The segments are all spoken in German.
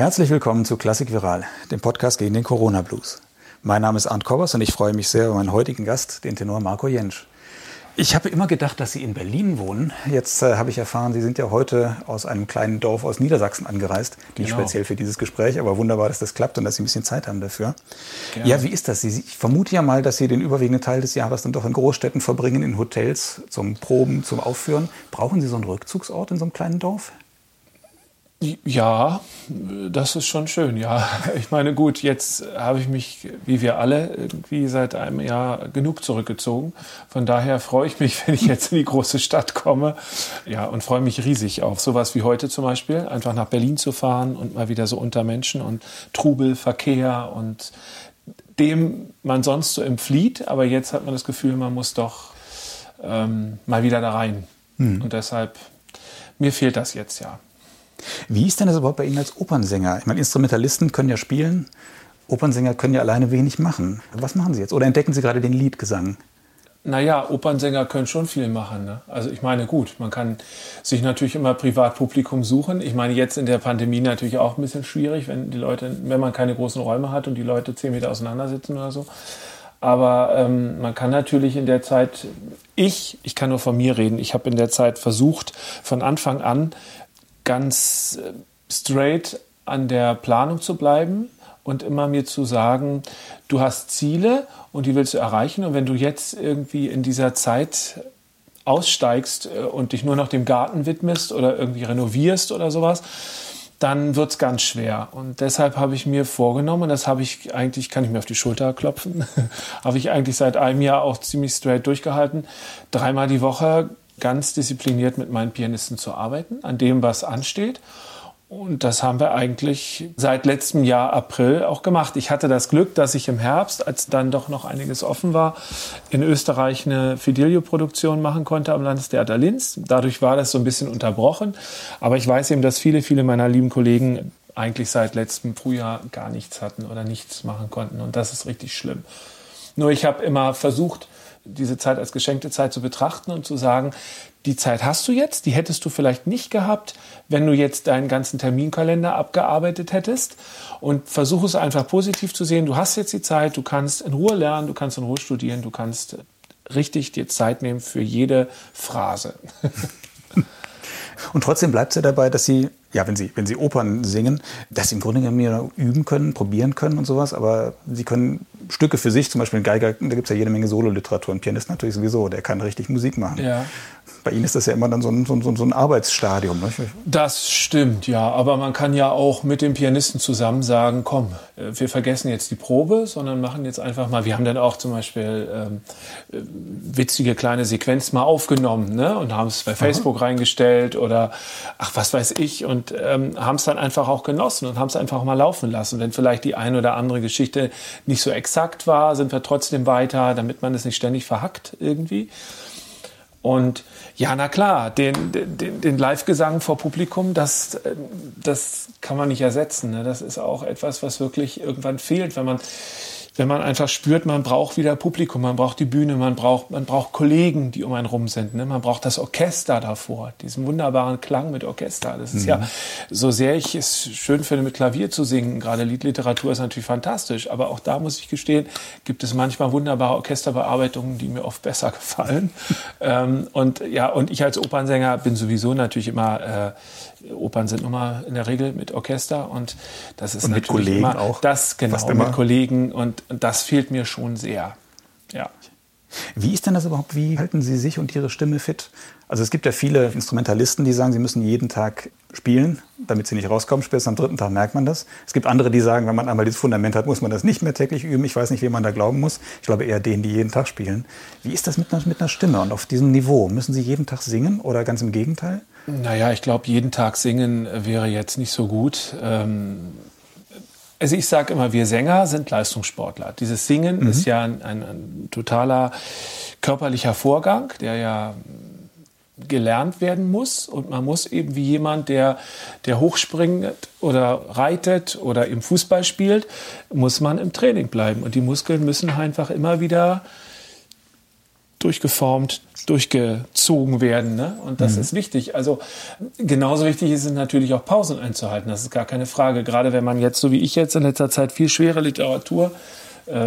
Herzlich willkommen zu Klassik Viral, dem Podcast gegen den Corona Blues. Mein Name ist Arndt Kobbers und ich freue mich sehr über meinen heutigen Gast, den Tenor Marco Jentsch. Ich habe immer gedacht, dass Sie in Berlin wohnen. Jetzt äh, habe ich erfahren, Sie sind ja heute aus einem kleinen Dorf aus Niedersachsen angereist. Nicht genau. speziell für dieses Gespräch, aber wunderbar, dass das klappt und dass Sie ein bisschen Zeit haben dafür. Gerne. Ja, wie ist das? Sie, ich vermute ja mal, dass Sie den überwiegenden Teil des Jahres dann doch in Großstädten verbringen, in Hotels, zum Proben, zum Aufführen. Brauchen Sie so einen Rückzugsort in so einem kleinen Dorf? Ja, das ist schon schön, ja. Ich meine, gut, jetzt habe ich mich, wie wir alle, irgendwie seit einem Jahr genug zurückgezogen. Von daher freue ich mich, wenn ich jetzt in die große Stadt komme. Ja, und freue mich riesig auf sowas wie heute zum Beispiel, einfach nach Berlin zu fahren und mal wieder so unter Menschen und Trubel, Verkehr und dem man sonst so entflieht. Aber jetzt hat man das Gefühl, man muss doch ähm, mal wieder da rein. Hm. Und deshalb, mir fehlt das jetzt ja. Wie ist denn das überhaupt bei Ihnen als Opernsänger? Ich meine, Instrumentalisten können ja spielen, Opernsänger können ja alleine wenig machen. Was machen Sie jetzt? Oder entdecken Sie gerade den Liedgesang? Naja, Opernsänger können schon viel machen. Ne? Also ich meine, gut, man kann sich natürlich immer Privatpublikum suchen. Ich meine, jetzt in der Pandemie natürlich auch ein bisschen schwierig, wenn die Leute, wenn man keine großen Räume hat und die Leute zehn Meter auseinandersitzen oder so. Aber ähm, man kann natürlich in der Zeit, ich, ich kann nur von mir reden, ich habe in der Zeit versucht, von Anfang an ganz äh, straight an der Planung zu bleiben und immer mir zu sagen, du hast Ziele und die willst du erreichen und wenn du jetzt irgendwie in dieser Zeit aussteigst äh, und dich nur noch dem Garten widmest oder irgendwie renovierst oder sowas, dann wird es ganz schwer. Und deshalb habe ich mir vorgenommen, und das habe ich eigentlich, kann ich mir auf die Schulter klopfen, habe ich eigentlich seit einem Jahr auch ziemlich straight durchgehalten, dreimal die Woche ganz diszipliniert mit meinen Pianisten zu arbeiten, an dem, was ansteht. Und das haben wir eigentlich seit letztem Jahr April auch gemacht. Ich hatte das Glück, dass ich im Herbst, als dann doch noch einiges offen war, in Österreich eine Fidelio-Produktion machen konnte am Landestheater Linz. Dadurch war das so ein bisschen unterbrochen. Aber ich weiß eben, dass viele, viele meiner lieben Kollegen eigentlich seit letztem Frühjahr gar nichts hatten oder nichts machen konnten. Und das ist richtig schlimm. Nur ich habe immer versucht, diese Zeit als geschenkte Zeit zu betrachten und zu sagen, die Zeit hast du jetzt, die hättest du vielleicht nicht gehabt, wenn du jetzt deinen ganzen Terminkalender abgearbeitet hättest. Und versuche es einfach positiv zu sehen. Du hast jetzt die Zeit, du kannst in Ruhe lernen, du kannst in Ruhe studieren, du kannst richtig dir Zeit nehmen für jede Phrase. Und trotzdem bleibt es ja dabei, dass Sie, ja, wenn Sie, wenn Sie Opern singen, dass Sie im Grunde genommen üben können, probieren können und sowas, aber Sie können Stücke für sich, zum Beispiel ein Geiger, da gibt es ja jede Menge Sololiteratur. Ein Pianist natürlich sowieso, der kann richtig Musik machen. Ja. Bei Ihnen ist das ja immer dann so ein, so ein, so ein Arbeitsstadium. Ne? Das stimmt, ja. Aber man kann ja auch mit dem Pianisten zusammen sagen, komm, äh, wir vergessen jetzt die Probe, sondern machen jetzt einfach mal, wir haben dann auch zum Beispiel ähm, äh, witzige kleine Sequenzen mal aufgenommen ne? und haben es bei Facebook Aha. reingestellt oder ach, was weiß ich und ähm, haben es dann einfach auch genossen und haben es einfach mal laufen lassen. Wenn vielleicht die eine oder andere Geschichte nicht so exakt war, sind wir trotzdem weiter, damit man es nicht ständig verhackt irgendwie. Und ja, na klar, den, den, den Live-Gesang vor Publikum, das, das kann man nicht ersetzen. Ne? Das ist auch etwas, was wirklich irgendwann fehlt, wenn man wenn man einfach spürt, man braucht wieder Publikum, man braucht die Bühne, man braucht, man braucht Kollegen, die um einen rum sind. Ne? Man braucht das Orchester davor, diesen wunderbaren Klang mit Orchester. Das ist mhm. ja, so sehr ich es schön finde, mit Klavier zu singen, gerade Liedliteratur ist natürlich fantastisch, aber auch da muss ich gestehen, gibt es manchmal wunderbare Orchesterbearbeitungen, die mir oft besser gefallen. ähm, und ja, und ich als Opernsänger bin sowieso natürlich immer, äh, Opern sind immer in der Regel mit Orchester und das ist und mit Kollegen immer, auch. Das genau mit Kollegen und und das fehlt mir schon sehr. Ja. Wie ist denn das überhaupt? Wie halten Sie sich und Ihre Stimme fit? Also es gibt ja viele Instrumentalisten, die sagen, sie müssen jeden Tag spielen, damit sie nicht rauskommen. Spätestens am dritten Tag merkt man das. Es gibt andere, die sagen, wenn man einmal dieses Fundament hat, muss man das nicht mehr täglich üben. Ich weiß nicht, wem man da glauben muss. Ich glaube eher denen, die jeden Tag spielen. Wie ist das mit einer, mit einer Stimme und auf diesem Niveau? Müssen Sie jeden Tag singen oder ganz im Gegenteil? Naja, ich glaube, jeden Tag singen wäre jetzt nicht so gut. Ähm also ich sage immer, wir Sänger sind Leistungssportler. Dieses Singen mhm. ist ja ein, ein, ein, totaler körperlicher Vorgang, der ja gelernt werden muss und man muss eben wie jemand, der, der hochspringt oder reitet oder im Fußball spielt, muss man im Training bleiben und die Muskeln müssen einfach immer wieder durchgeformt, durchgezogen werden. Ne? Und das mhm. ist wichtig. Also genauso wichtig ist es natürlich auch Pausen einzuhalten. Das ist gar keine Frage. Gerade wenn man jetzt, so wie ich jetzt in letzter Zeit, viel schwere Literatur äh,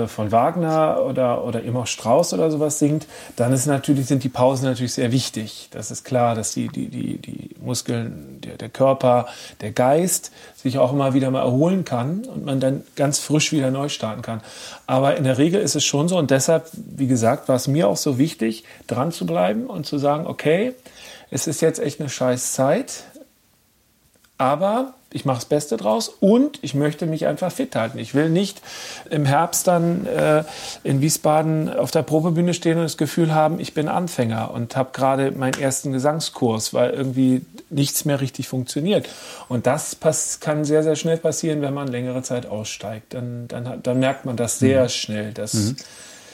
von Wagner oder, oder eben auch Strauss oder sowas singt, dann ist natürlich, sind die Pausen natürlich sehr wichtig. Das ist klar, dass die, die, die, die Muskeln, der, der Körper, der Geist sich auch immer wieder mal erholen kann und man dann ganz frisch wieder neu starten kann. Aber in der Regel ist es schon so und deshalb, wie gesagt, war es mir auch so wichtig, dran zu bleiben und zu sagen, okay, es ist jetzt echt eine scheiß Zeit, aber ich mache das Beste draus und ich möchte mich einfach fit halten. Ich will nicht im Herbst dann äh, in Wiesbaden auf der Probebühne stehen und das Gefühl haben, ich bin Anfänger und habe gerade meinen ersten Gesangskurs, weil irgendwie nichts mehr richtig funktioniert. Und das kann sehr, sehr schnell passieren, wenn man längere Zeit aussteigt. Dann, dann, dann merkt man das sehr mhm. schnell, dass mhm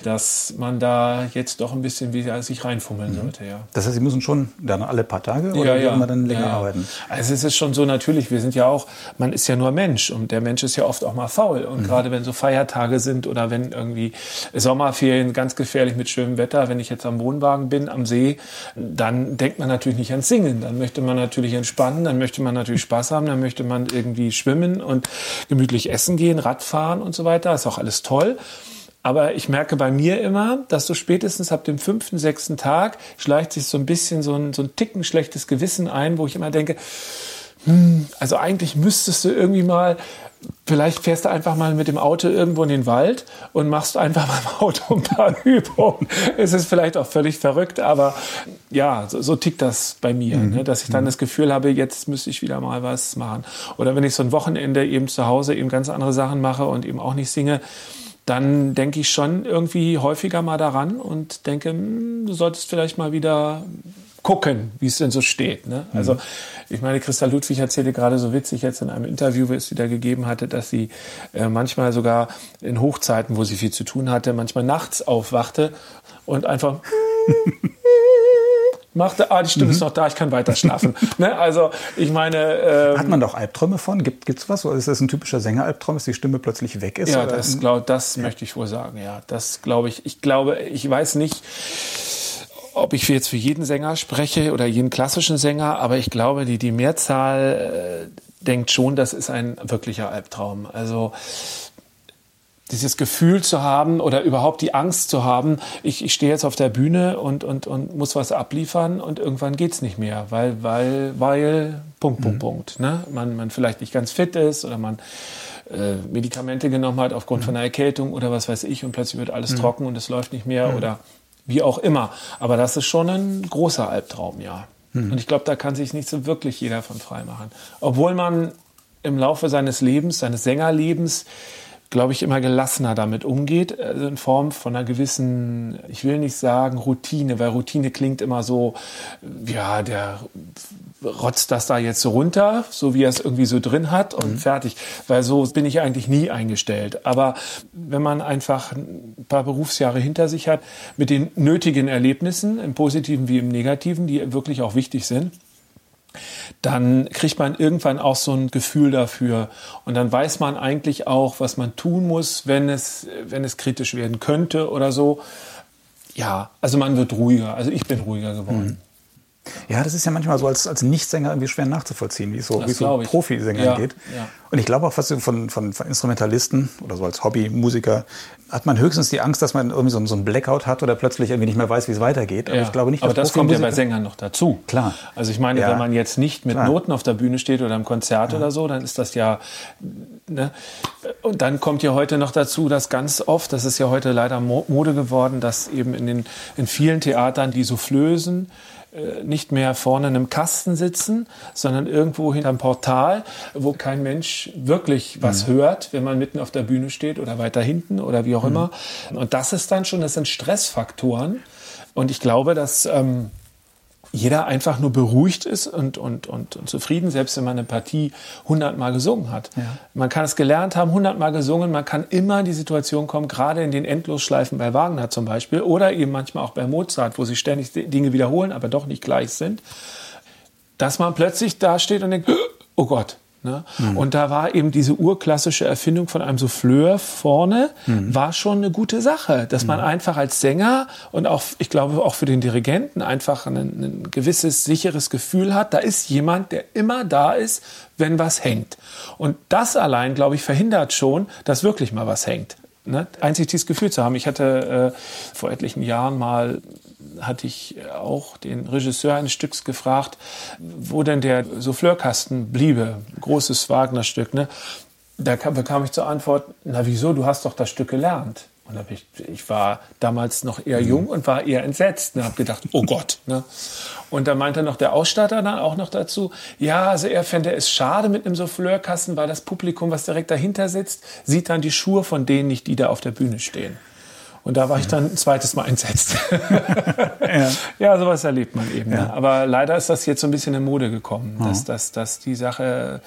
dass man da jetzt doch ein bisschen wieder sich reinfummeln mhm. sollte. Ja. Das heißt, Sie müssen schon dann alle paar Tage oder ja, ja. immer dann länger ja, ja. arbeiten? Also es ist schon so natürlich, wir sind ja auch, man ist ja nur Mensch und der Mensch ist ja oft auch mal faul. Und mhm. gerade wenn so Feiertage sind oder wenn irgendwie Sommerferien ganz gefährlich mit schönem Wetter, wenn ich jetzt am Wohnwagen bin, am See, dann denkt man natürlich nicht ans Singen. Dann möchte man natürlich entspannen, dann möchte man natürlich Spaß haben, dann möchte man irgendwie schwimmen und gemütlich essen gehen, Radfahren und so weiter. Das ist auch alles toll. Aber ich merke bei mir immer, dass so spätestens ab dem fünften, sechsten Tag schleicht sich so ein bisschen so ein, so ein Ticken schlechtes Gewissen ein, wo ich immer denke, hm, also eigentlich müsstest du irgendwie mal, vielleicht fährst du einfach mal mit dem Auto irgendwo in den Wald und machst einfach mal im Auto ein paar Übungen. Es ist vielleicht auch völlig verrückt, aber ja, so, so tickt das bei mir, mhm. ne, dass ich dann mhm. das Gefühl habe, jetzt müsste ich wieder mal was machen. Oder wenn ich so ein Wochenende eben zu Hause eben ganz andere Sachen mache und eben auch nicht singe, dann denke ich schon irgendwie häufiger mal daran und denke, hm, du solltest vielleicht mal wieder gucken, wie es denn so steht. Ne? Mhm. Also ich meine, Christa Ludwig erzählte gerade so witzig jetzt in einem Interview, was sie da gegeben hatte, dass sie äh, manchmal sogar in Hochzeiten, wo sie viel zu tun hatte, manchmal nachts aufwachte und einfach machte, ah, die Stimme mhm. ist noch da, ich kann weiter schlafen. ne? Also ich meine... Ähm, Hat man doch Albträume von? Gibt es was? Oder ist das ein typischer Sängeralbtraum, dass die Stimme plötzlich weg ist? Ja, oder? das, glaub, das ja. möchte ich wohl sagen. Ja, das glaube ich. Ich glaube, ich weiß nicht ob ich jetzt für jeden Sänger spreche oder jeden klassischen Sänger, aber ich glaube, die, die Mehrzahl äh, denkt schon, das ist ein wirklicher Albtraum. Also dieses Gefühl zu haben oder überhaupt die Angst zu haben, ich, ich stehe jetzt auf der Bühne und, und, und muss was abliefern und irgendwann geht's nicht mehr, weil, weil, weil, Punkt, Punkt, mhm. Punkt. Ne? Man, man vielleicht nicht ganz fit ist oder man äh, Medikamente genommen hat aufgrund mhm. von einer Erkältung oder was weiß ich und plötzlich wird alles mhm. trocken und es läuft nicht mehr mhm. oder wie auch immer. Aber das ist schon ein großer Albtraum, ja. Mhm. Und ich glaube, da kann sich nicht so wirklich jeder von frei machen. Obwohl man im Laufe seines Lebens, seines Sängerlebens, glaube ich, immer gelassener damit umgeht, also in Form von einer gewissen, ich will nicht sagen Routine, weil Routine klingt immer so, ja, der rotzt das da jetzt so runter, so wie er es irgendwie so drin hat und mhm. fertig. Weil so bin ich eigentlich nie eingestellt. Aber wenn man einfach ein paar Berufsjahre hinter sich hat, mit den nötigen Erlebnissen, im Positiven wie im Negativen, die wirklich auch wichtig sind, dann kriegt man irgendwann auch so ein Gefühl dafür. Und dann weiß man eigentlich auch, was man tun muss, wenn es, wenn es kritisch werden könnte oder so. Ja, also man wird ruhiger. Also ich bin ruhiger geworden. Mhm. Ja, das ist ja manchmal so als, als Nichtsänger irgendwie schwer nachzuvollziehen, wie es so, wie so Profisängern ja, geht. Ja. Und ich glaube auch, was von, von, von Instrumentalisten oder so als Hobbymusiker hat man höchstens die Angst, dass man irgendwie so, so ein Blackout hat oder plötzlich irgendwie nicht mehr weiß, wie es weitergeht. Aber ja. ich glaube nicht, Aber das kommt ja bei Sängern noch dazu. Klar. Also ich meine, wenn man jetzt nicht mit Klar. Noten auf der Bühne steht oder im Konzert oder so, dann ist das ja, ne? Und dann kommt ja heute noch dazu, dass ganz oft, das ist ja heute leider Mode geworden, dass eben in den, in vielen Theatern die Soufflösen, nicht mehr vorne in einem Kasten sitzen, sondern irgendwo hinterm Portal, wo kein Mensch wirklich was mhm. hört, wenn man mitten auf der Bühne steht oder weiter hinten oder wie auch mhm. immer. Und das ist dann schon, das sind Stressfaktoren. Und ich glaube, dass ähm, jeder einfach nur beruhigt ist und, und, und, und zufrieden, selbst wenn man eine Partie hundertmal gesungen hat. Ja. Man kann es gelernt haben, hundertmal gesungen, man kann immer in die Situation kommen, gerade in den Endlosschleifen bei Wagner zum Beispiel oder eben manchmal auch bei Mozart, wo sie ständig Dinge wiederholen, aber doch nicht gleich sind, dass man plötzlich da steht und denkt, oh Gott, Ne? Mhm. Und da war eben diese urklassische Erfindung von einem Souffleur vorne, mhm. war schon eine gute Sache, dass man mhm. einfach als Sänger und auch, ich glaube, auch für den Dirigenten einfach ein, ein, gewisses sicheres Gefühl hat, da ist jemand, der immer da ist, wenn was hängt. Und das allein, glaube ich, verhindert schon, dass wirklich mal was hängt. Ne? Einzig dieses Gefühl zu haben. Ich hatte äh, vor etlichen Jahren mal hatte ich auch den Regisseur eines Stücks gefragt, wo denn der Souffleurkasten bliebe. Großes Wagner-Stück. Ne? Da kam, bekam ich zur Antwort, na wieso, du hast doch das Stück gelernt. Und ich, ich war damals noch eher jung und war eher entsetzt und habe gedacht, oh Gott. Ne? Und da meinte noch der Ausstatter dann auch noch dazu, ja, also er fände es schade mit einem Souffleurkasten, weil das Publikum, was direkt dahinter sitzt, sieht dann die Schuhe von denen nicht, die da auf der Bühne stehen. Und da war ich dann ein zweites Mal entsetzt. ja. ja, sowas erlebt man eben. Ja. Ne? Aber leider ist das jetzt so ein bisschen in Mode gekommen, ja. dass, dass, dass die Sache,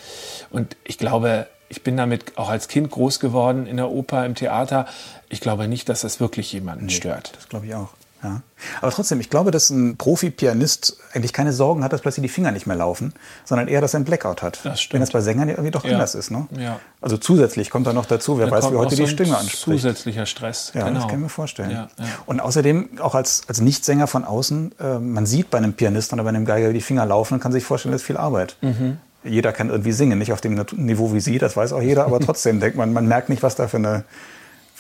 und ich glaube, ich bin damit auch als Kind groß geworden in der Oper, im Theater. Ich glaube nicht, dass das wirklich jemanden nee, stört. Das glaube ich auch. Ja. Aber trotzdem, ich glaube, dass ein Profi-Pianist eigentlich keine Sorgen hat, dass plötzlich die Finger nicht mehr laufen, sondern eher, dass er einen Blackout hat. Das stimmt. Wenn das bei Sängern ja irgendwie doch ja. anders ist. Ne? Ja. Also zusätzlich kommt da noch dazu, wer da weiß, wie heute die so Stimme anspricht. Zusätzlicher Stress. Ja, genau. das kann ich mir vorstellen. Ja. Und außerdem, auch als, als Nicht-Sänger von außen, äh, man sieht bei einem Pianist oder bei einem Geiger, wie die Finger laufen und kann sich vorstellen, das ist viel Arbeit. Mhm. Jeder kann irgendwie singen, nicht auf dem Niveau wie Sie, das weiß auch jeder, aber trotzdem denkt man, man merkt nicht, was da für eine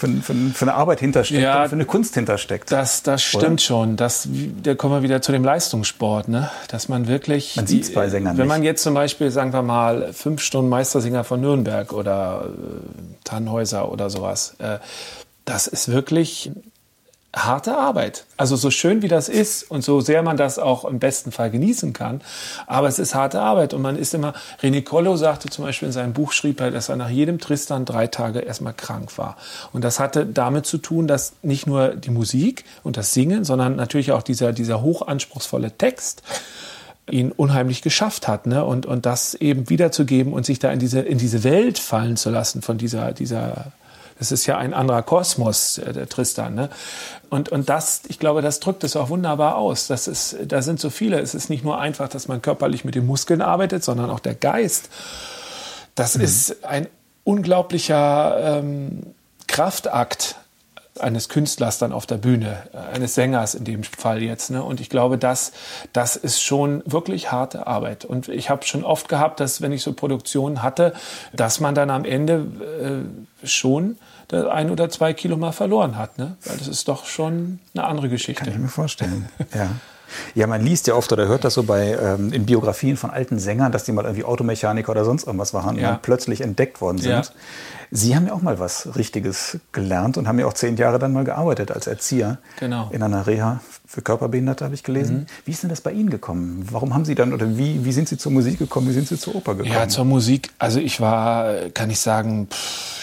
für, für, für, eine Arbeit hintersteckt ja, für eine Kunst hintersteckt. Das, das stimmt oder? schon. Das, da kommen wir wieder zu dem Leistungssport, ne? dass man wirklich. Man sieht es bei Sängern. Wenn nicht. man jetzt zum Beispiel, sagen wir mal, fünf Stunden Meistersinger von Nürnberg oder äh, Tannhäuser oder sowas, äh, das ist wirklich harte Arbeit. Also so schön wie das ist und so sehr man das auch im besten Fall genießen kann, aber es ist harte Arbeit und man ist immer, René Collo sagte zum Beispiel in seinem Buch, schrieb er, dass er nach jedem Tristan drei Tage erstmal krank war. Und das hatte damit zu tun, dass nicht nur die Musik und das Singen, sondern natürlich auch dieser, dieser hochanspruchsvolle Text ihn unheimlich geschafft hat, ne? Und, und das eben wiederzugeben und sich da in diese, in diese Welt fallen zu lassen von dieser, dieser das ist ja ein anderer Kosmos, äh, der Tristan. Ne? Und, und das, ich glaube, das drückt es auch wunderbar aus. Das ist, da sind so viele. Es ist nicht nur einfach, dass man körperlich mit den Muskeln arbeitet, sondern auch der Geist. Das mhm. ist ein unglaublicher ähm, Kraftakt eines Künstlers dann auf der Bühne, äh, eines Sängers in dem Fall jetzt. Ne? Und ich glaube, das, das ist schon wirklich harte Arbeit. Und ich habe schon oft gehabt, dass wenn ich so Produktionen hatte, dass man dann am Ende äh, schon ein oder zwei Kilo mal verloren hat. Ne? Weil das ist doch schon eine andere Geschichte. Kann ich mir vorstellen, ja. Ja, man liest ja oft oder hört das so bei ähm, in Biografien von alten Sängern, dass die mal irgendwie Automechaniker oder sonst irgendwas waren ja. und dann plötzlich entdeckt worden sind. Ja. Sie haben ja auch mal was Richtiges gelernt und haben ja auch zehn Jahre dann mal gearbeitet als Erzieher genau. in einer Reha für Körperbehinderte, habe ich gelesen. Mhm. Wie ist denn das bei Ihnen gekommen? Warum haben Sie dann oder wie, wie sind Sie zur Musik gekommen? Wie sind Sie zur Oper gekommen? Ja, zur Musik. Also ich war, kann ich sagen,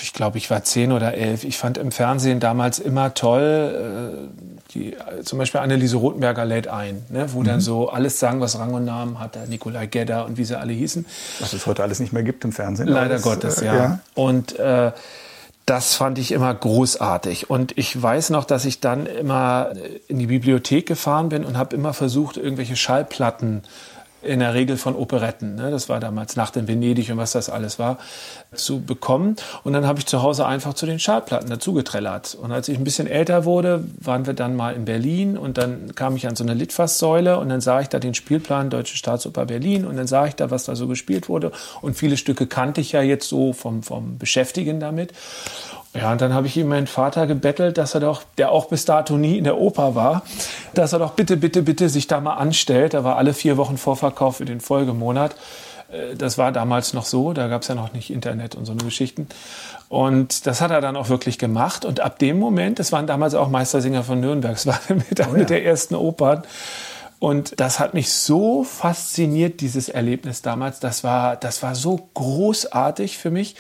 ich glaube, ich war zehn oder elf. Ich fand im Fernsehen damals immer toll, äh, die, zum Beispiel Anneliese Rothenberger lädt ein, ne, wo mhm. dann so alles sagen, was Rang und Namen hat, Nikolai Gedder und wie sie alle hießen. Was es heute alles nicht mehr gibt im Fernsehen. Leider das, Gottes, äh, ja. ja. Und äh, das fand ich immer großartig. Und ich weiß noch, dass ich dann immer in die Bibliothek gefahren bin und habe immer versucht, irgendwelche Schallplatten in der Regel von Operetten, ne? das war damals Nacht in Venedig und was das alles war, zu bekommen. Und dann habe ich zu Hause einfach zu den Schallplatten dazugetrellert. Und als ich ein bisschen älter wurde, waren wir dann mal in Berlin und dann kam ich an so eine Litfaßsäule und dann sah ich da den Spielplan Deutsche Staatsoper Berlin und dann sah ich da, was da so gespielt wurde. Und viele Stücke kannte ich ja jetzt so vom, vom Beschäftigen damit. Ja, und dann habe ich ihm meinen Vater gebettelt, dass er doch, der auch bis dato nie in der Oper war, dass er doch bitte, bitte, bitte sich da mal anstellt. Da war alle vier Wochen Vorverkauf für den Folgemonat. Äh, das war damals noch so, da gab es ja noch nicht Internet und so eine Geschichten. Und das hat er dann auch wirklich gemacht. Und ab dem Moment, das waren damals auch Meistersinger von Nürnberg, das war mit oh ja. der ersten Opern. Und das hat mich so fasziniert, dieses Erlebnis damals. Das war, das war so großartig für mich.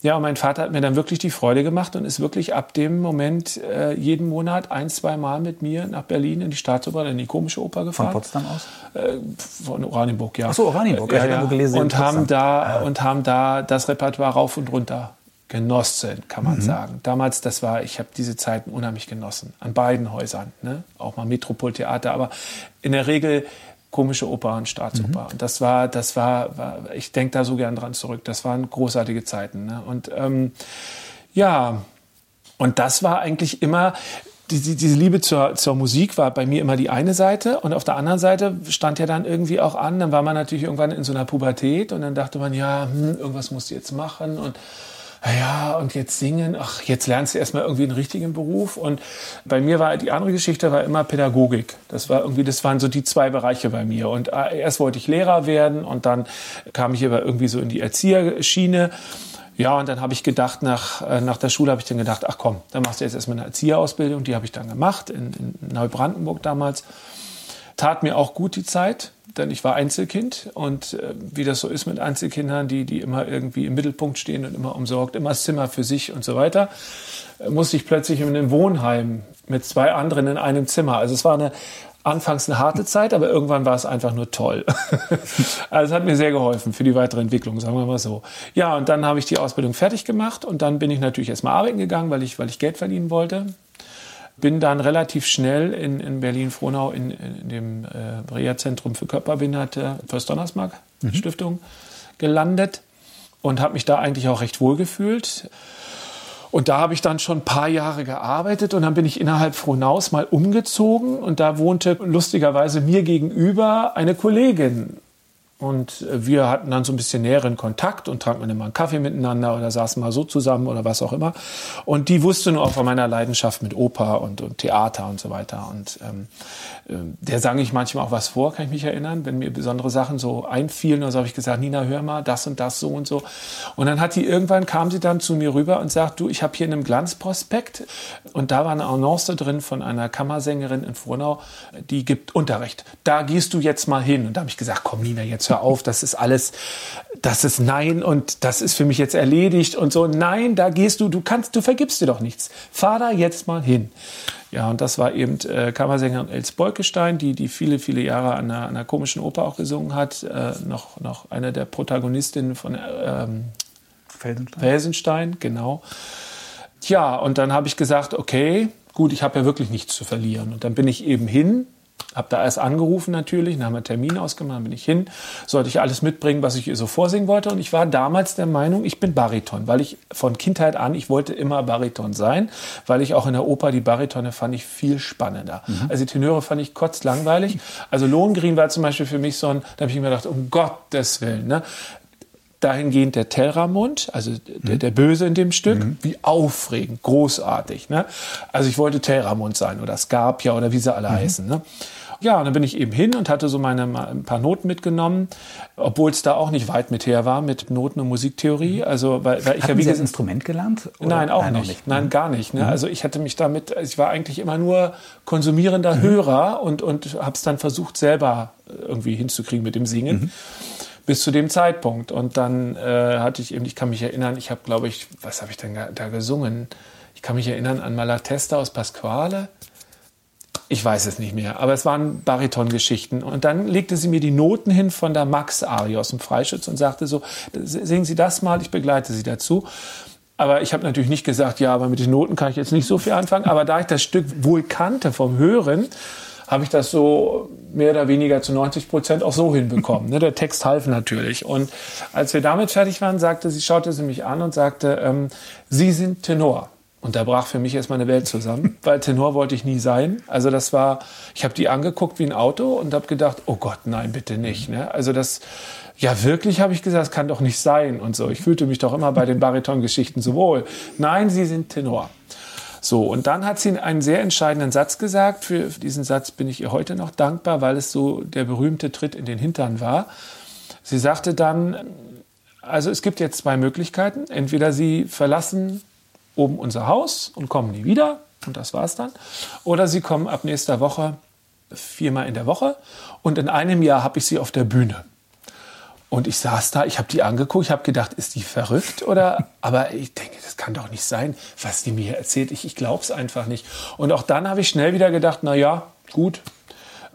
Ja, und mein Vater hat mir dann wirklich die Freude gemacht und ist wirklich ab dem Moment äh, jeden Monat ein, zwei Mal mit mir nach Berlin in die Staatsoper, in die komische Oper gefahren. Von Potsdam aus? Äh, von Oranienburg, ja. Ach so, Oranienburg, ja, ja. Gelesen, und haben da ja. und haben da das Repertoire rauf und runter genossen, kann man mhm. sagen. Damals, das war, ich habe diese Zeiten unheimlich genossen. An beiden Häusern, ne? auch mal Metropoltheater, aber in der Regel komische Oper und Staatsoper. Mhm. Und das war, das war, war ich denke da so gern dran zurück. Das waren großartige Zeiten. Ne? Und ähm, ja, und das war eigentlich immer, die, diese Liebe zur, zur Musik war bei mir immer die eine Seite und auf der anderen Seite stand ja dann irgendwie auch an, dann war man natürlich irgendwann in so einer Pubertät und dann dachte man, ja, hm, irgendwas musst du jetzt machen und ja, und jetzt singen, ach, jetzt lernst du erstmal irgendwie einen richtigen Beruf. Und bei mir war die andere Geschichte war immer Pädagogik. Das war irgendwie, das waren so die zwei Bereiche bei mir. Und äh, erst wollte ich Lehrer werden und dann kam ich aber irgendwie so in die Erzieherschiene. Ja, und dann habe ich gedacht, nach, äh, nach der Schule habe ich dann gedacht, ach komm, dann machst du jetzt erstmal eine Erzieherausbildung. Die habe ich dann gemacht in, in Neubrandenburg damals. Tat mir auch gut die Zeit, denn ich war Einzelkind und äh, wie das so ist mit Einzelkindern, die, die immer irgendwie im Mittelpunkt stehen und immer umsorgt, immer das Zimmer für sich und so weiter, äh, musste ich plötzlich in einem Wohnheim mit zwei anderen in einem Zimmer. Also es war eine anfangs eine harte Zeit, aber irgendwann war es einfach nur toll. also es hat mir sehr geholfen für die weitere Entwicklung, sagen wir mal so. Ja, und dann habe ich die Ausbildung fertig gemacht und dann bin ich natürlich erstmal arbeiten gegangen, weil ich, weil ich Geld verdienen wollte. Bin dann relativ schnell in, in Berlin-Frohnau in, in, dem äh, Reha-Zentrum für Körperbehinderte First Donnersmark mhm. Stiftung gelandet und habe mich da eigentlich auch recht wohl gefühlt. Und da habe ich dann schon ein paar Jahre gearbeitet und dann bin ich innerhalb Frohnaus mal umgezogen und da wohnte lustigerweise mir gegenüber eine Kollegin und äh, wir hatten dann so ein bisschen näheren Kontakt und tranken immer einen Kaffee miteinander oder saßen mal so zusammen oder was auch immer. Und die wusste nur auch von meiner Leidenschaft mit Oper und, und Theater und so weiter. Und ähm, äh, der sang ich manchmal auch was vor, kann ich mich erinnern, wenn mir besondere Sachen so einfielen. Und so habe ich gesagt, Nina, hör mal, das und das so und so. Und dann hat die irgendwann, kam sie dann zu mir rüber und sagt, du, ich habe hier in einem Glanzprospekt und da war eine Annonce drin von einer Kammersängerin in Frohnau, die gibt Unterricht. Da gehst du jetzt mal hin. Und da habe ich gesagt, komm Nina, jetzt hör auf, das ist alles, das ist nein und das ist für mich jetzt erledigt und so. Nein, da gehst du, du kannst, du vergibst dir doch nichts. Fahr da jetzt mal hin. Ja, und das war eben äh, Kammersängerin Els Bolkestein, die, die viele, viele Jahre an einer, einer komischen Oper auch gesungen hat. Äh, noch, noch eine der Protagonistinnen von ähm, Felsenstein. Felsenstein, genau. Tja, und dann habe ich gesagt, okay, gut, ich habe ja wirklich nichts zu verlieren. Und dann bin ich eben hin habe da erst angerufen natürlich, dann haben wir einen Termin ausgemacht, dann bin ich hin, sollte ich alles mitbringen, was ich ihr so vorsingen wollte. Und ich war damals der Meinung, ich bin Bariton, weil ich von Kindheit an, ich wollte immer Bariton sein, weil ich auch in der Oper die Baritone fand ich viel spannender. Mhm. Also die Tenöre fand ich kotzlangweilig. Also Lohengrin war zum Beispiel für mich so ein, da habe ich mir gedacht, um Gottes Willen, ne? dahingehend der Telramund, also der, mhm. der, Böse in dem Stück, mhm. wie aufregend, großartig. Ne? Also ich wollte Telramund sein oder Scarpia oder wie sie alle mhm. heißen. Ne? Ja, und dann bin ich eben hin und hatte so meine ein paar Noten mitgenommen, obwohl es da auch nicht weit mit her war mit Noten und Musiktheorie. Mhm. Also weil, weil ich Hatten ja wie Sie das Instrument gelernt? Oder? Nein, auch Nein, nicht. nicht. Nein, mhm. gar nicht. Ne? Mhm. Also ich hatte mich damit, ich war eigentlich immer nur konsumierender mhm. Hörer und und habe es dann versucht selber irgendwie hinzukriegen mit dem Singen. Mhm bis zu dem Zeitpunkt. Und dann äh, hatte ich eben, ich kann mich erinnern, ich habe, glaube ich, was habe ich denn da gesungen? Ich kann mich erinnern an Malatesta aus Pasquale. Ich weiß es nicht mehr, aber es waren Baritongeschichten. Und dann legte sie mir die Noten hin von der Max-Arie aus dem Freischütz und sagte so, singen Sie das mal, ich begleite Sie dazu. Aber ich habe natürlich nicht gesagt, ja, aber mit den Noten kann ich jetzt nicht so viel anfangen. Aber da ich das Stück wohl kannte vom Hören, habe ich das so mehr oder weniger zu 90 Prozent auch so hinbekommen. Ne? Der Text half natürlich. Und als wir damit fertig waren, sagte sie, schaute sie mich an und sagte, ähm, Sie sind Tenor. Und da brach für mich erstmal eine Welt zusammen, weil Tenor wollte ich nie sein. Also das war, ich habe die angeguckt wie ein Auto und habe gedacht, oh Gott, nein, bitte nicht. Ne? Also das, ja wirklich, habe ich gesagt, das kann doch nicht sein und so. Ich fühlte mich doch immer bei den Baritongeschichten so wohl. Nein, Sie sind Tenor. So, und dann hat sie einen sehr entscheidenden Satz gesagt. Für diesen Satz bin ich ihr heute noch dankbar, weil es so der berühmte Tritt in den Hintern war. Sie sagte dann, also es gibt jetzt zwei Möglichkeiten. Entweder Sie verlassen oben unser Haus und kommen nie wieder, und das war's dann. Oder Sie kommen ab nächster Woche viermal in der Woche und in einem Jahr habe ich Sie auf der Bühne. Und ich saß da, ich habe die angeguckt, ich habe gedacht, ist die verrückt oder? Aber ich denke, das kann doch nicht sein, was die mir erzählt. Ich, ich glaube es einfach nicht. Und auch dann habe ich schnell wieder gedacht, na ja, gut,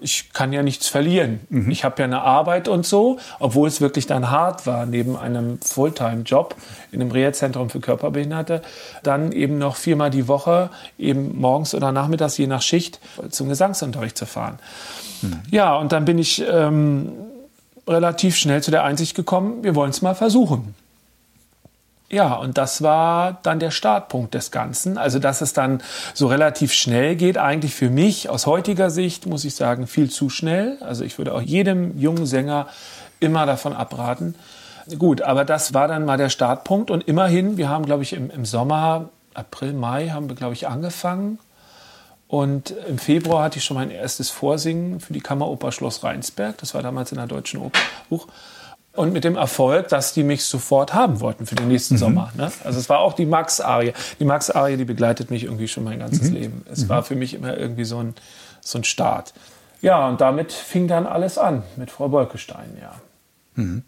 ich kann ja nichts verlieren. Mhm. Ich habe ja eine Arbeit und so, obwohl es wirklich dann hart war, neben einem Fulltime-Job in einem Reha-Zentrum für Körperbehinderte, dann eben noch viermal die Woche, eben morgens oder nachmittags, je nach Schicht, zum Gesangsunterricht zu fahren. Mhm. Ja, und dann bin ich ähm, relativ schnell zu der Einsicht gekommen, wir wollen es mal versuchen. Ja, und das war dann der Startpunkt des Ganzen. Also, dass es dann so relativ schnell geht, eigentlich für mich aus heutiger Sicht, muss ich sagen, viel zu schnell. Also, ich würde auch jedem jungen Sänger immer davon abraten. Gut, aber das war dann mal der Startpunkt. Und immerhin, wir haben, glaube ich, im, im Sommer, April, Mai, haben wir, glaube ich, angefangen. Und im Februar hatte ich schon mein erstes Vorsingen für die Kammeroper Schloss Rheinsberg. Das war damals in der Deutschen Oper. Und mit dem Erfolg, dass die mich sofort haben wollten für den nächsten mhm. Sommer. Ne? Also es war auch die Max-Arie. Die Max-Arie, die begleitet mich irgendwie schon mein ganzes mhm. Leben. Es mhm. war für mich immer irgendwie so ein, so ein Start. Ja, und damit fing dann alles an mit Frau Bolkestein, ja. Mhm.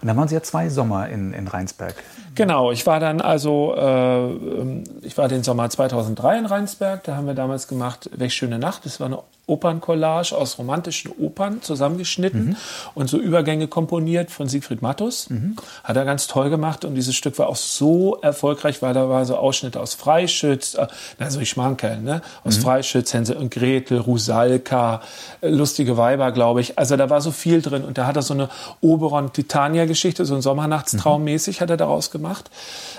Und dann waren Sie ja zwei Sommer in, in Rheinsberg. Genau, ich war dann also, äh, ich war den Sommer 2003 in Rheinsberg, da haben wir damals gemacht, Welch schöne Nacht, das war eine Operncollage aus romantischen Opern zusammengeschnitten mhm. und so Übergänge komponiert von Siegfried Mattus. Mhm. Hat er ganz toll gemacht und dieses Stück war auch so erfolgreich, weil da war so Ausschnitte aus Freischütz, äh, also ich Schmankerl, ne? Aus mhm. Freischütz, Hänsel und Gretel, Rusalka, äh, lustige Weiber, glaube ich. Also da war so viel drin und da hat er so eine Oberon-Titania-Geschichte, so ein Sommernachtstraum mäßig hat er daraus gemacht.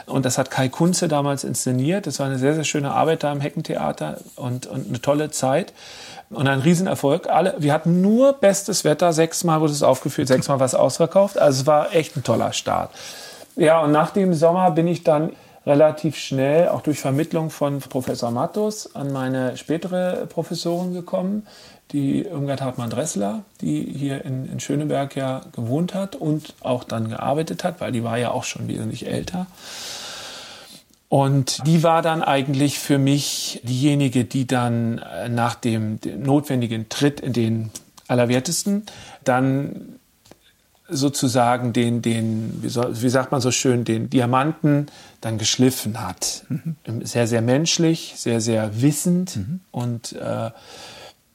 Und das hat Kai Kunze damals inszeniert. Das war eine sehr, sehr schöne Arbeit da im Heckentheater und, und eine tolle Zeit und ein Riesenerfolg. Alle, wir hatten nur bestes Wetter, sechsmal wurde es aufgeführt, sechsmal war es ausverkauft. Also es war echt ein toller Start. Ja, und nach dem Sommer bin ich dann relativ schnell, auch durch Vermittlung von Professor Mattus, an meine spätere Professorin gekommen, die Irmgard Hartmann-Dressler, die hier in, in Schöneberg ja gewohnt hat und auch dann gearbeitet hat, weil die war ja auch schon wesentlich älter. Und die war dann eigentlich für mich diejenige, die dann äh, nach dem, dem notwendigen Tritt in den Allerwertesten dann sozusagen den, den wie, soll, wie, sagt man so schön, den Diamanten dann geschliffen hat. Mhm. Sehr, sehr menschlich, sehr, sehr wissend mhm. und äh,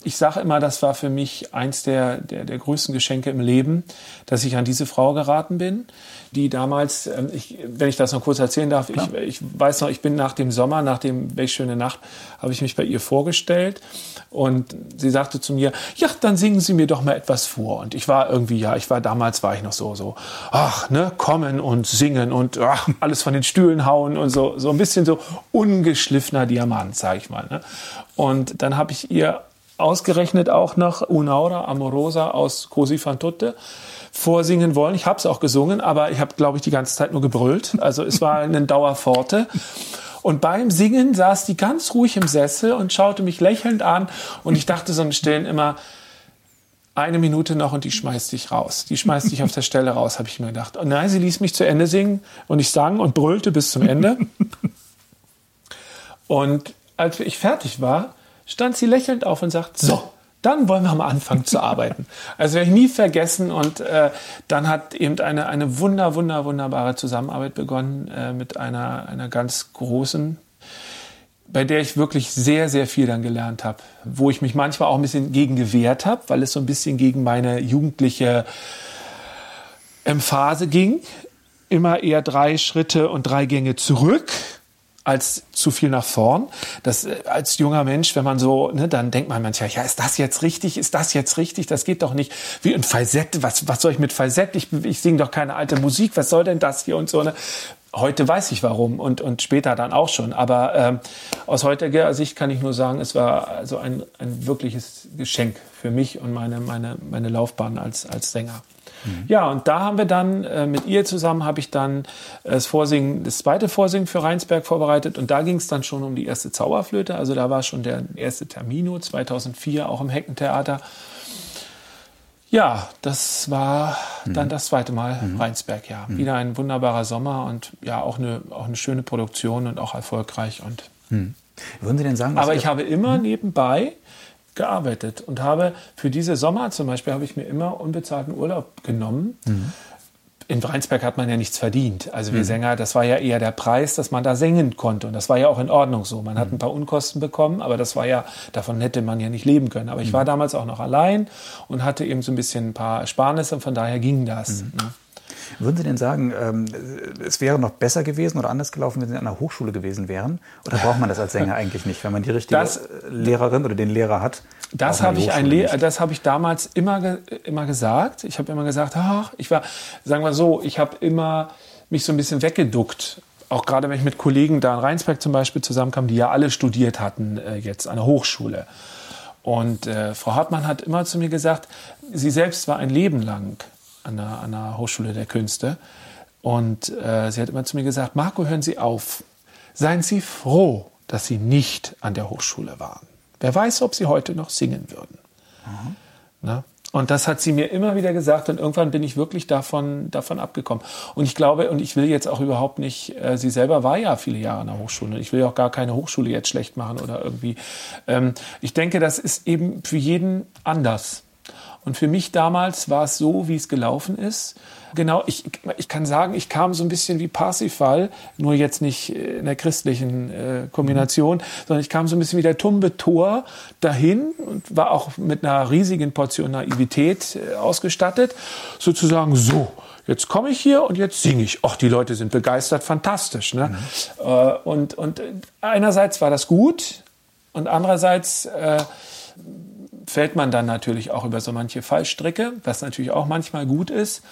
ich sage immer, das war für mich eins der, der, der größten Geschenke im Leben, dass ich an diese Frau geraten bin, die damals, ähm, ich, wenn ich das noch kurz erzählen darf, ich, ich, weiß noch, ich bin nach dem Sommer, nach dem Welch schöne Nacht, habe ich mich bei ihr vorgestellt und sie sagte zu mir, ja, dann singen Sie mir doch mal etwas vor. Und ich war irgendwie, ja, ich war damals, war ich noch so, so, ach, ne, kommen und singen und ach, alles von den Stühlen hauen und so, so ein bisschen so ungeschliffener Diamant, sage ich mal. Ne? Und dann habe ich ihr ausgerechnet auch noch Unaura Amorosa aus Cosi fan tutte vorsingen wollen. Ich habe es auch gesungen, aber ich habe, glaube ich, die ganze Zeit nur gebrüllt. Also es war eine Dauerforte. Und beim Singen saß die ganz ruhig im Sessel und schaute mich lächelnd an. Und ich dachte so im Stillen immer, eine Minute noch und die schmeißt dich raus. Die schmeißt dich auf der Stelle raus, habe ich mir gedacht. Und nein, sie ließ mich zu Ende singen und ich sang und brüllte bis zum Ende. Und als ich fertig war, stand sie lächelnd auf und sagt, so, dann wollen wir mal anfangen zu arbeiten. Also werde ich nie vergessen und äh, dann hat eben eine, eine wunder, wunder, wunderbare Zusammenarbeit begonnen äh, mit einer, einer ganz großen, bei der ich wirklich sehr, sehr viel dann gelernt habe, wo ich mich manchmal auch ein bisschen gegen gewehrt habe, weil es so ein bisschen gegen meine jugendliche Emphase ging. Immer eher drei Schritte und drei Gänge zurück als zu viel nach vorn. Das äh, als junger Mensch, wenn man so, ne, dann denkt man manchmal, ja, ist das jetzt richtig? Ist das jetzt richtig? Das geht doch nicht. Wie ein Falsett. Was, was soll ich mit Falsett? Ich, ich singe doch keine alte Musik. Was soll denn das hier und so? Ne? Heute weiß ich warum und, und später dann auch schon. Aber ähm, aus heutiger Sicht kann ich nur sagen, es war also ein, ein wirkliches Geschenk für mich und meine, meine, meine Laufbahn als, als Sänger. Mhm. Ja, und da haben wir dann äh, mit ihr zusammen habe ich dann das Vorsingen, das zweite Vorsingen für Rheinsberg vorbereitet und da ging es dann schon um die erste Zauberflöte. Also da war schon der erste Termino 2004 auch im Heckentheater. Ja, das war mhm. dann das zweite Mal mhm. Rheinsberg, ja. Mhm. Wieder ein wunderbarer Sommer und ja, auch eine, auch eine schöne Produktion und auch erfolgreich. Und mhm. Würden Sie denn sagen, aber ich habe immer mhm. nebenbei gearbeitet und habe für diese Sommer zum Beispiel habe ich mir immer unbezahlten Urlaub genommen. Mhm. in Rheinsberg hat man ja nichts verdient. Also wir mhm. Sänger, das war ja eher der Preis, dass man da singen konnte. Und das war ja auch in Ordnung so. Man hat mhm. ein paar Unkosten bekommen, aber das war ja, davon hätte man ja nicht leben können. Aber ich mhm. war damals auch noch allein und hatte eben so ein bisschen ein paar Ersparnisse und von daher ging das. Ne? Würden Sie denn sagen, ähm, es wäre noch besser gewesen oder anders gelaufen, wenn Sie an einer Hochschule gewesen wären? Oder braucht man das als Sänger eigentlich nicht, wenn man die richtige das, Lehrerin oder den Lehrer hat? Das habe ich, ein das hab ich damals immer, immer gesagt. Ich habe immer gesagt, ach, ich war, sagen wir so, ich habe immer mich so ein bisschen weggeduckt auch gerade wenn ich mit Kollegen da in Rheinsberg zum Beispiel zusammenkam, die ja alle studiert hatten äh, jetzt an der Hochschule. Und äh, Frau Hartmann hat immer zu mir gesagt, sie selbst war ein Leben lang an der, an der Hochschule der Künste. Und äh, sie hat immer zu mir gesagt, Marco, hören Sie auf. Seien Sie froh, dass Sie nicht an der Hochschule waren. Wer weiß, ob Sie heute noch singen würden. Mhm. Na? Und das hat sie mir immer wieder gesagt und irgendwann bin ich wirklich davon, davon abgekommen. Und ich glaube, und ich will jetzt auch überhaupt nicht, äh, sie selber war ja viele Jahre an der Hochschule. Ich will auch gar keine Hochschule jetzt schlecht machen oder irgendwie. Ähm, ich denke, das ist eben für jeden anders. Und für mich damals war es so, wie es gelaufen ist. Genau, ich, ich kann sagen, ich kam so ein bisschen wie Parsifal, nur jetzt nicht in der christlichen äh, Kombination, mhm. sondern ich kam so ein bisschen wie der tumbe Tor dahin und war auch mit einer riesigen Portion Naivität äh, ausgestattet. Sozusagen so, jetzt komme ich hier und jetzt singe ich. Ach, die Leute sind begeistert, fantastisch. Ne? Mhm. Äh, und, und einerseits war das gut und andererseits äh, fällt man dann natürlich auch über so manche Fallstricke, was natürlich auch manchmal gut ist.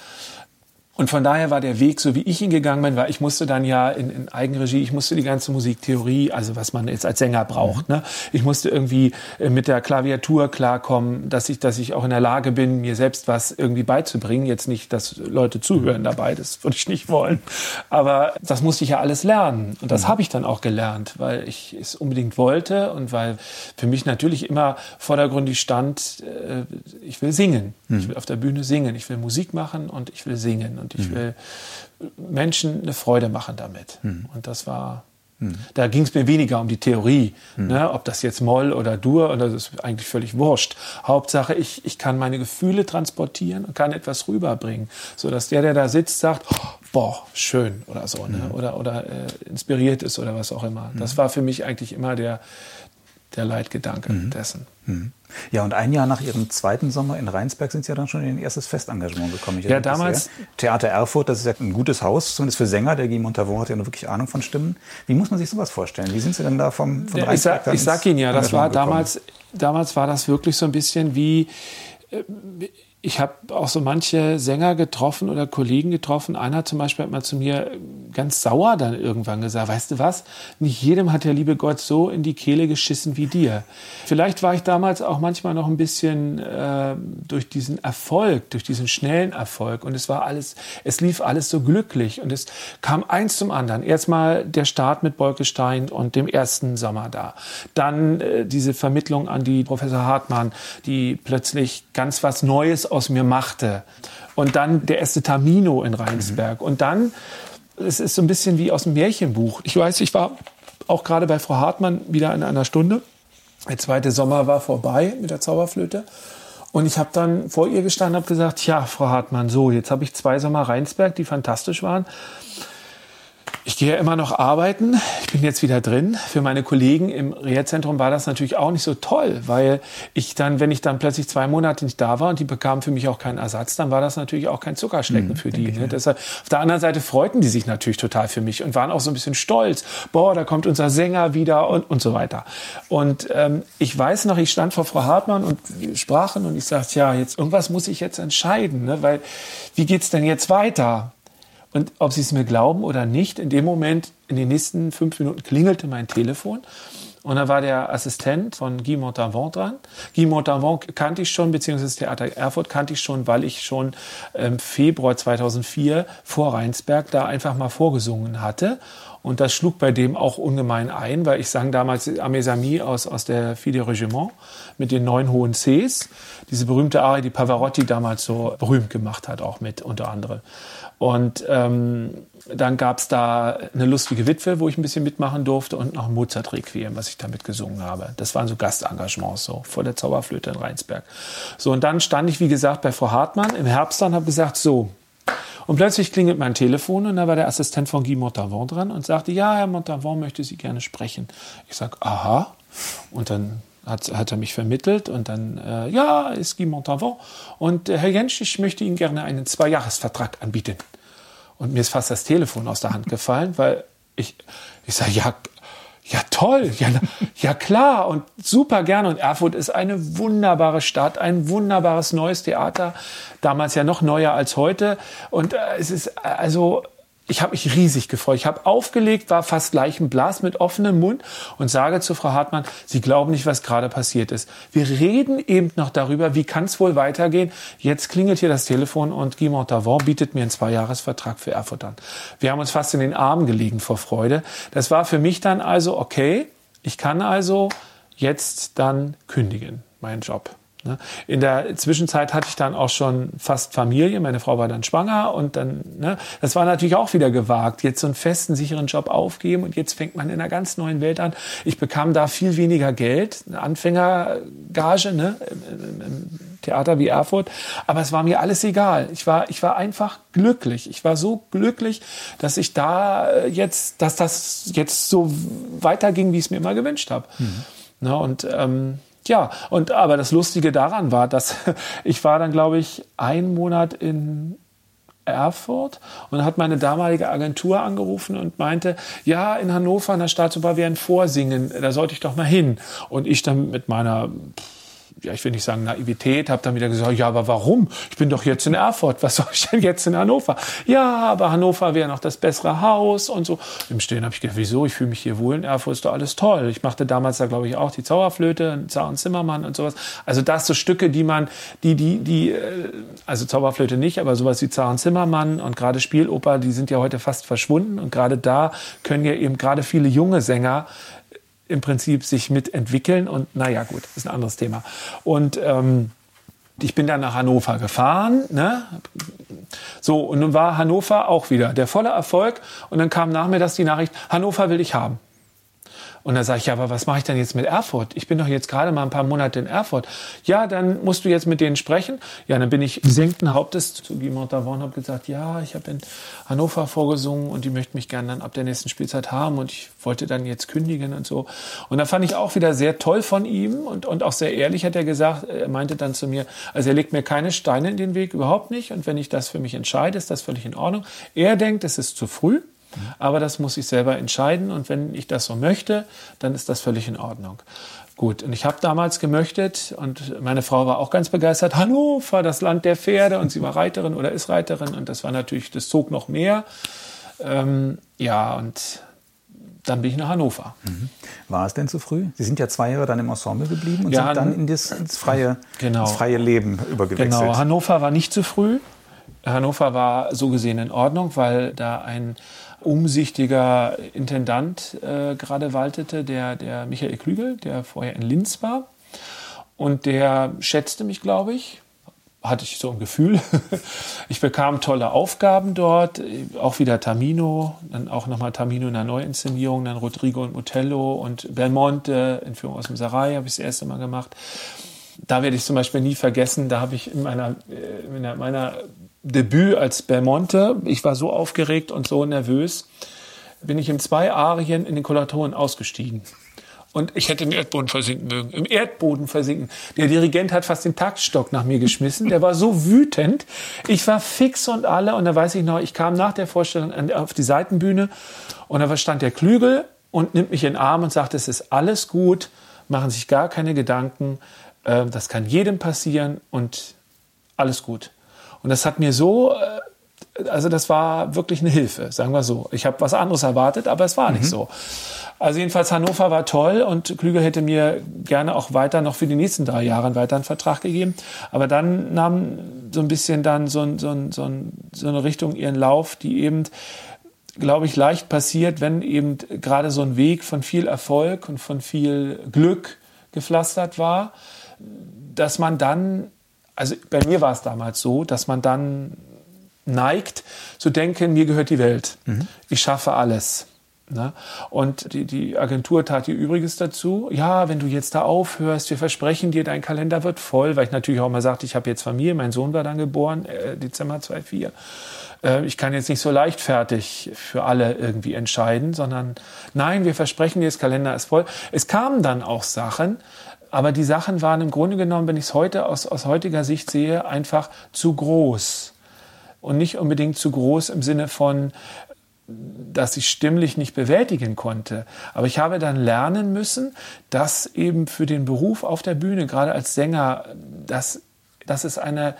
Und von daher war der Weg, so wie ich ihn gegangen bin, weil ich musste dann ja in, in Eigenregie, ich musste die ganze Musiktheorie, also was man jetzt als Sänger braucht, mhm. ne? ich musste irgendwie äh, mit der Klaviatur klarkommen, dass ich, dass ich auch in der Lage bin, mir selbst was irgendwie beizubringen. Jetzt nicht, dass Leute zuhören dabei, das würde ich nicht wollen. Aber das musste ich ja alles lernen. Und das mhm. habe ich dann auch gelernt, weil ich es unbedingt wollte und weil für mich natürlich immer vordergründig stand, äh, ich will singen. Mhm. Ich will auf der Bühne singen. Ich will Musik machen und ich will singen. Und und ich mhm. will Menschen eine Freude machen damit. Mhm. Und das war, mhm. da ging es mir weniger um die Theorie, mhm. ne, ob das jetzt Moll oder Dur, oder das ist eigentlich völlig wurscht. Hauptsache, ich, ich kann meine Gefühle transportieren und kann etwas rüberbringen, sodass der, der da sitzt, sagt, oh, boah, schön oder so, ne? Mhm. oder, oder äh, inspiriert ist oder was auch immer. Das mhm. war für mich eigentlich immer der, der Leitgedanke dessen. Ja, und ein Jahr nach Ihrem zweiten Sommer in Rheinsberg sind Sie ja dann schon in Ihr erstes Festengagement gekommen. ja, damals. Theater Erfurt, das ist ja ein gutes Haus, zumindest für Sänger. Der Guy Montavon hat ja nur wirklich Ahnung von Stimmen. Wie muss man sich sowas vorstellen? Wie sind Sie denn da vom, von Rheinsberg Ich, sag, ich sag Ihnen ja, das war damals, damals war das wirklich so ein bisschen wie, äh, ich habe auch so manche Sänger getroffen oder Kollegen getroffen. Einer zum Beispiel hat mal zu mir ganz sauer dann irgendwann gesagt, weißt du was, nicht jedem hat der liebe Gott so in die Kehle geschissen wie dir. Vielleicht war ich damals auch manchmal noch ein bisschen äh, durch diesen Erfolg, durch diesen schnellen Erfolg und es war alles, es lief alles so glücklich und es kam eins zum anderen. Erstmal der Start mit Bolkestein und dem ersten Sommer da. Dann äh, diese Vermittlung an die Professor Hartmann, die plötzlich ganz was Neues aus mir machte. Und dann der erste Tamino in Rheinsberg. Mhm. Und dann, es ist so ein bisschen wie aus dem Märchenbuch. Ich weiß, ich war auch gerade bei Frau Hartmann wieder in einer Stunde. Der zweite Sommer war vorbei mit der Zauberflöte. Und ich habe dann vor ihr gestanden und habe gesagt, ja, Frau Hartmann, so, jetzt habe ich zwei Sommer Rheinsberg, die fantastisch waren. Ich gehe ja immer noch arbeiten. Ich bin jetzt wieder drin. Für meine Kollegen im Reha-Zentrum war das natürlich auch nicht so toll, weil ich dann, wenn ich dann plötzlich zwei Monate nicht da war und die bekamen für mich auch keinen Ersatz, dann war das natürlich auch kein Zuckerschlecken mhm, für die. Ne? Deshalb, auf der anderen Seite freuten die sich natürlich total für mich und waren auch so ein bisschen stolz. Boah, da kommt unser Sänger wieder und, und so weiter. Und ähm, ich weiß noch, ich stand vor Frau Hartmann und wir sprachen und ich sagte, ja, jetzt irgendwas muss ich jetzt entscheiden, ne? weil wie geht's denn jetzt weiter? Und ob Sie es mir glauben oder nicht, in dem Moment, in den nächsten fünf Minuten klingelte mein Telefon. Und da war der Assistent von Guy Montavon dran. Guy Montavon kannte ich schon, beziehungsweise Theater Erfurt kannte ich schon, weil ich schon im Februar 2004 vor Rheinsberg da einfach mal vorgesungen hatte. Und das schlug bei dem auch ungemein ein, weil ich sang damals Amesami aus, aus der Fide Regiment mit den neun hohen Cs. Diese berühmte Arie, die Pavarotti damals so berühmt gemacht hat, auch mit unter anderem. Und ähm, dann gab es da eine lustige Witwe, wo ich ein bisschen mitmachen durfte und noch ein Mozart-Requiem, was ich damit gesungen habe. Das waren so Gastengagements so vor der Zauberflöte in Rheinsberg. So, und dann stand ich, wie gesagt, bei Frau Hartmann im Herbst dann, habe gesagt, so, Und plötzlich klingelt mein Telefon und da war der Assistent von Guy Montavon dran und sagte, ja, Herr Montavon möchte Sie gerne sprechen. Ich sage, aha. Und dann hat, hat er mich vermittelt und dann, äh, ja, ist Guy Montavon. Und äh, Herr Jentsch, ich möchte Ihnen gerne einen Zweijahresvertrag anbieten. Und mir ist fast das Telefon aus der Hand gefallen, weil ich, ich sage, ja, ja toll, ja, ja klar und super gerne. Und Erfurt ist eine wunderbare Stadt, ein wunderbares neues Theater, damals ja noch neuer als heute. Und äh, es ist äh, also ich habe mich riesig gefreut. Ich habe aufgelegt, war fast gleich ein Blas mit offenem Mund und sage zu Frau Hartmann, Sie glauben nicht, was gerade passiert ist. Wir reden eben noch darüber, wie kann es wohl weitergehen. Jetzt klingelt hier das Telefon und Guy Montavon bietet mir einen Zweijahresvertrag für Erfurt an. Wir haben uns fast in den Armen gelegen vor Freude. Das war für mich dann also okay. Ich kann also jetzt dann kündigen, meinen Job. Ne? In der Zwischenzeit hatte ich dann auch schon fast Familie. Meine Frau war dann schwanger und dann, ne, das war natürlich auch wieder gewagt. Jetzt so einen festen, sicheren Job aufgeben und jetzt fängt man in einer ganz neuen Welt an. Ich bekam da viel weniger Geld, eine Anfängergage, ne, im, im Theater wie Erfurt. Aber es war mir alles egal. Ich war, ich war einfach glücklich. Ich war so glücklich, dass ich da äh, jetzt, dass das jetzt so weiterging, wie ich es mir immer gewünscht habe. Mhm. Ne, und ähm, ja, und aber das Lustige daran war, dass ich war dann, glaube ich, einen Monat in Erfurt und hat meine damalige Agentur angerufen und meinte, ja, in Hannover in der Staatsoper wäre Vorsingen, da sollte ich doch mal hin. Und ich dann mit meiner ja, ich will nicht sagen Naivität, habe dann wieder gesagt, ja, aber warum? Ich bin doch jetzt in Erfurt, was soll ich denn jetzt in Hannover? Ja, aber Hannover wäre noch das bessere Haus und so. Im Stehen habe ich gedacht, wieso? Ich fühle mich hier wohl, in Erfurt ist doch alles toll. Ich machte damals da, glaube ich, auch die Zauberflöte, Zar und Zimmermann und sowas. Also das so Stücke, die man, die, die, die, äh, also Zauberflöte nicht, aber sowas wie Zar und Zimmermann und gerade Spieloper, die sind ja heute fast verschwunden und gerade da können ja eben gerade viele junge Sänger im Prinzip sich mitentwickeln. Und naja, gut, ist ein anderes Thema. Und ähm, ich bin dann nach Hannover gefahren. Ne? So, und nun war Hannover auch wieder der volle Erfolg. Und dann kam nach mir das die Nachricht, Hannover will ich haben. Und dann sage ich, ja, aber was mache ich denn jetzt mit Erfurt? Ich bin doch jetzt gerade mal ein paar Monate in Erfurt. Ja, dann musst du jetzt mit denen sprechen. Ja, dann bin ich gesenkten Hauptes zu Guy Montavon und habe gesagt, ja, ich habe in Hannover vorgesungen und die möchten mich gerne dann ab der nächsten Spielzeit haben und ich wollte dann jetzt kündigen und so. Und da fand ich auch wieder sehr toll von ihm und, und auch sehr ehrlich hat er gesagt, er meinte dann zu mir, also er legt mir keine Steine in den Weg, überhaupt nicht. Und wenn ich das für mich entscheide, ist das völlig in Ordnung. Er denkt, es ist zu früh. Aber das muss ich selber entscheiden und wenn ich das so möchte, dann ist das völlig in Ordnung. Gut, und ich habe damals gemöchtet und meine Frau war auch ganz begeistert. Hannover, das Land der Pferde und sie war Reiterin oder ist Reiterin und das war natürlich, das zog noch mehr. Ähm, ja, und dann bin ich nach Hannover. Mhm. War es denn zu früh? Sie sind ja zwei Jahre dann im Ensemble geblieben und ja, sind dann in das, ins, freie, genau. ins freie Leben übergewechselt. Genau, Hannover war nicht zu früh. Hannover war so gesehen in Ordnung, weil da ein umsichtiger Intendant äh, gerade waltete, der, der Michael Klügel, der vorher in Linz war. Und der schätzte mich, glaube ich, hatte ich so ein Gefühl. Ich bekam tolle Aufgaben dort, auch wieder Tamino, dann auch nochmal Tamino in der Neuinszenierung, dann Rodrigo und Motello und Belmonte in Führung aus dem Sarai habe ich das erste Mal gemacht. Da werde ich zum Beispiel nie vergessen, da habe ich in meiner, äh, in meiner Debüt als Belmonte. Ich war so aufgeregt und so nervös, bin ich in zwei Arien in den Kolatoren ausgestiegen. Und ich hätte im Erdboden versinken mögen. Im Erdboden versinken. Der Dirigent hat fast den Taktstock nach mir geschmissen. Der war so wütend. Ich war fix und alle. Und da weiß ich noch, ich kam nach der Vorstellung auf die Seitenbühne. Und da stand der Klügel und nimmt mich in den Arm und sagt, es ist alles gut. Machen sich gar keine Gedanken. Ähm, das kann jedem passieren und alles gut. Und das hat mir so, äh, also das war wirklich eine Hilfe, sagen wir so. Ich habe was anderes erwartet, aber es war mhm. nicht so. Also jedenfalls Hannover war toll und Klüger hätte mir gerne auch weiter noch für die nächsten drei Jahre einen weiteren Vertrag gegeben. Aber dann nahm so ein bisschen dann so, so, so, so eine Richtung ihren Lauf, die eben glaube ich, leicht passiert, wenn eben gerade so ein Weg von viel Erfolg und von viel Glück gepflastert war, dass man dann also bei mir war es damals so, dass man dann neigt zu denken, mir gehört die Welt. Mhm. Ich schaffe alles. Ne? Und die, die Agentur tat ihr Übriges dazu. Ja, wenn du jetzt da aufhörst, wir versprechen dir, dein Kalender wird voll, weil ich natürlich auch mal sagte, ich habe jetzt Familie, mein Sohn war dann geboren, äh, Dezember 2004. Äh, ich kann jetzt nicht so leichtfertig für alle irgendwie entscheiden, sondern nein, wir versprechen dir, das Kalender ist voll. Es kamen dann auch Sachen, aber die Sachen waren im Grunde genommen, wenn ich es heute aus, aus heutiger Sicht sehe, einfach zu groß. Und nicht unbedingt zu groß im Sinne von, dass ich stimmlich nicht bewältigen konnte. Aber ich habe dann lernen müssen, dass eben für den Beruf auf der Bühne, gerade als Sänger, dass, dass es eine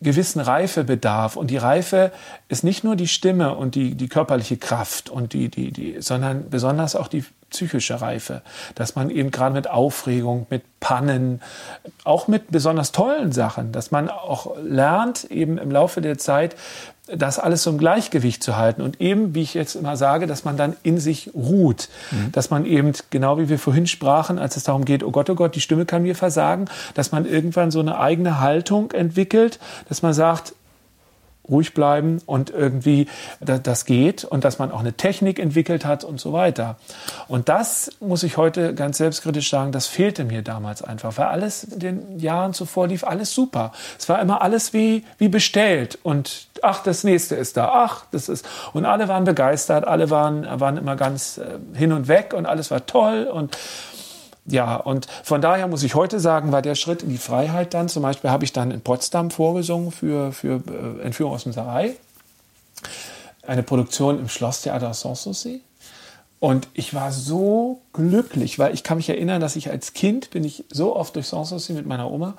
gewissen Reife bedarf. Und die Reife ist nicht nur die Stimme und die, die körperliche Kraft und die, die, die, sondern besonders auch die psychische Reife, dass man eben gerade mit Aufregung, mit Pannen, auch mit besonders tollen Sachen, dass man auch lernt, eben im Laufe der Zeit das alles so im Gleichgewicht zu halten und eben, wie ich jetzt immer sage, dass man dann in sich ruht, mhm. dass man eben, genau wie wir vorhin sprachen, als es darum geht, oh Gott, oh Gott, die Stimme kann mir versagen, dass man irgendwann so eine eigene Haltung entwickelt, dass man sagt, ruhig bleiben und irgendwie das geht und dass man auch eine Technik entwickelt hat und so weiter. Und das muss ich heute ganz selbstkritisch sagen, das fehlte mir damals einfach, weil alles in den Jahren zuvor lief alles super. Es war immer alles wie, wie bestellt und ach, das nächste ist da, ach, das ist, und alle waren begeistert, alle waren, waren immer ganz äh, hin und weg und alles war toll und ja, und von daher muss ich heute sagen, war der Schritt in die Freiheit dann, zum Beispiel habe ich dann in Potsdam vorgesungen für, für äh, Entführung aus dem Sarai, eine Produktion im Schlosstheater Sanssouci. Und ich war so glücklich, weil ich kann mich erinnern, dass ich als Kind bin ich so oft durch Sanssouci mit meiner Oma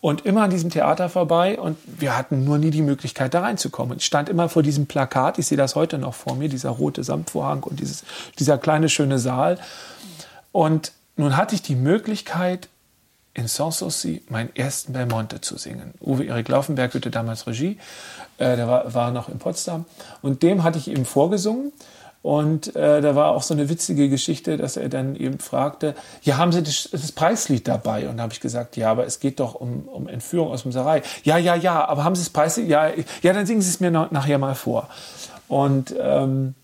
und immer an diesem Theater vorbei und wir hatten nur nie die Möglichkeit, da reinzukommen. Ich stand immer vor diesem Plakat, ich sehe das heute noch vor mir, dieser rote Samtvorhang und dieses, dieser kleine schöne Saal. Und nun hatte ich die Möglichkeit, in Sanssouci meinen ersten Belmonte zu singen. Uwe Erik Laufenberg hörte damals Regie, äh, der war, war noch in Potsdam und dem hatte ich eben vorgesungen. Und äh, da war auch so eine witzige Geschichte, dass er dann eben fragte, ja, haben Sie das, das Preislied dabei? Und da habe ich gesagt, ja, aber es geht doch um, um Entführung aus dem Sarai. Ja, ja, ja, aber haben Sie das Preislied? Ja, ja, dann singen Sie es mir nachher mal vor. Und ähm,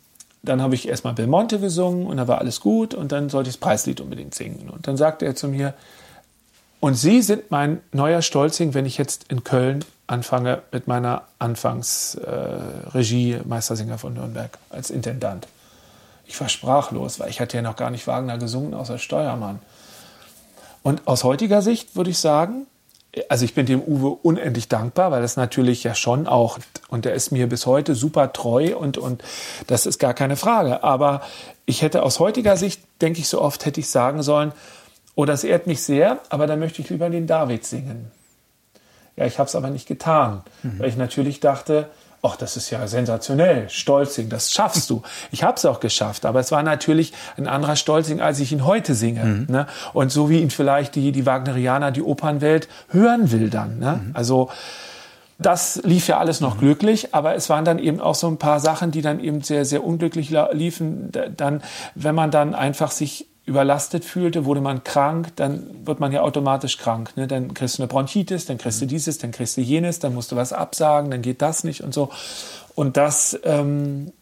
dann habe ich erstmal Belmonte gesungen und da war alles gut und dann sollte ich das Preislied unbedingt singen. Und dann sagte er zu mir, und Sie sind mein neuer Stolzing, wenn ich jetzt in Köln anfange mit meiner Anfangsregie äh, Meistersinger von Nürnberg als Intendant. Ich war sprachlos, weil ich hatte ja noch gar nicht Wagner gesungen, außer Steuermann. Und aus heutiger Sicht würde ich sagen, also ich bin dem Uwe unendlich dankbar, weil das natürlich ja schon auch, und er ist mir bis heute super treu und, und das ist gar keine Frage. Aber ich hätte aus heutiger Sicht, denke ich so oft, hätte ich sagen sollen, oh, das ehrt mich sehr, aber dann möchte ich lieber den David singen. Ja, ich habe es aber nicht getan, mhm. weil ich natürlich dachte, ach, das ist ja sensationell, Stolzing, das schaffst du. Ich habe es auch geschafft, aber es war natürlich ein anderer Stolzing, als ich ihn heute singe. Mhm. Ne? Und so wie ihn vielleicht die, die Wagnerianer, die Opernwelt hören will dann. Ne? Mhm. Also das lief ja alles noch mhm. glücklich, aber es waren dann eben auch so ein paar Sachen, die dann eben sehr, sehr unglücklich liefen. Dann, wenn man dann einfach sich überlastet fühlte, wurde man krank, dann wird man ja automatisch krank. Ne? Dann kriegst du eine Bronchitis, dann kriegst du mhm. dieses, dann kriegst du jenes, dann musst du was absagen, dann geht das nicht und so. Und das, ähm,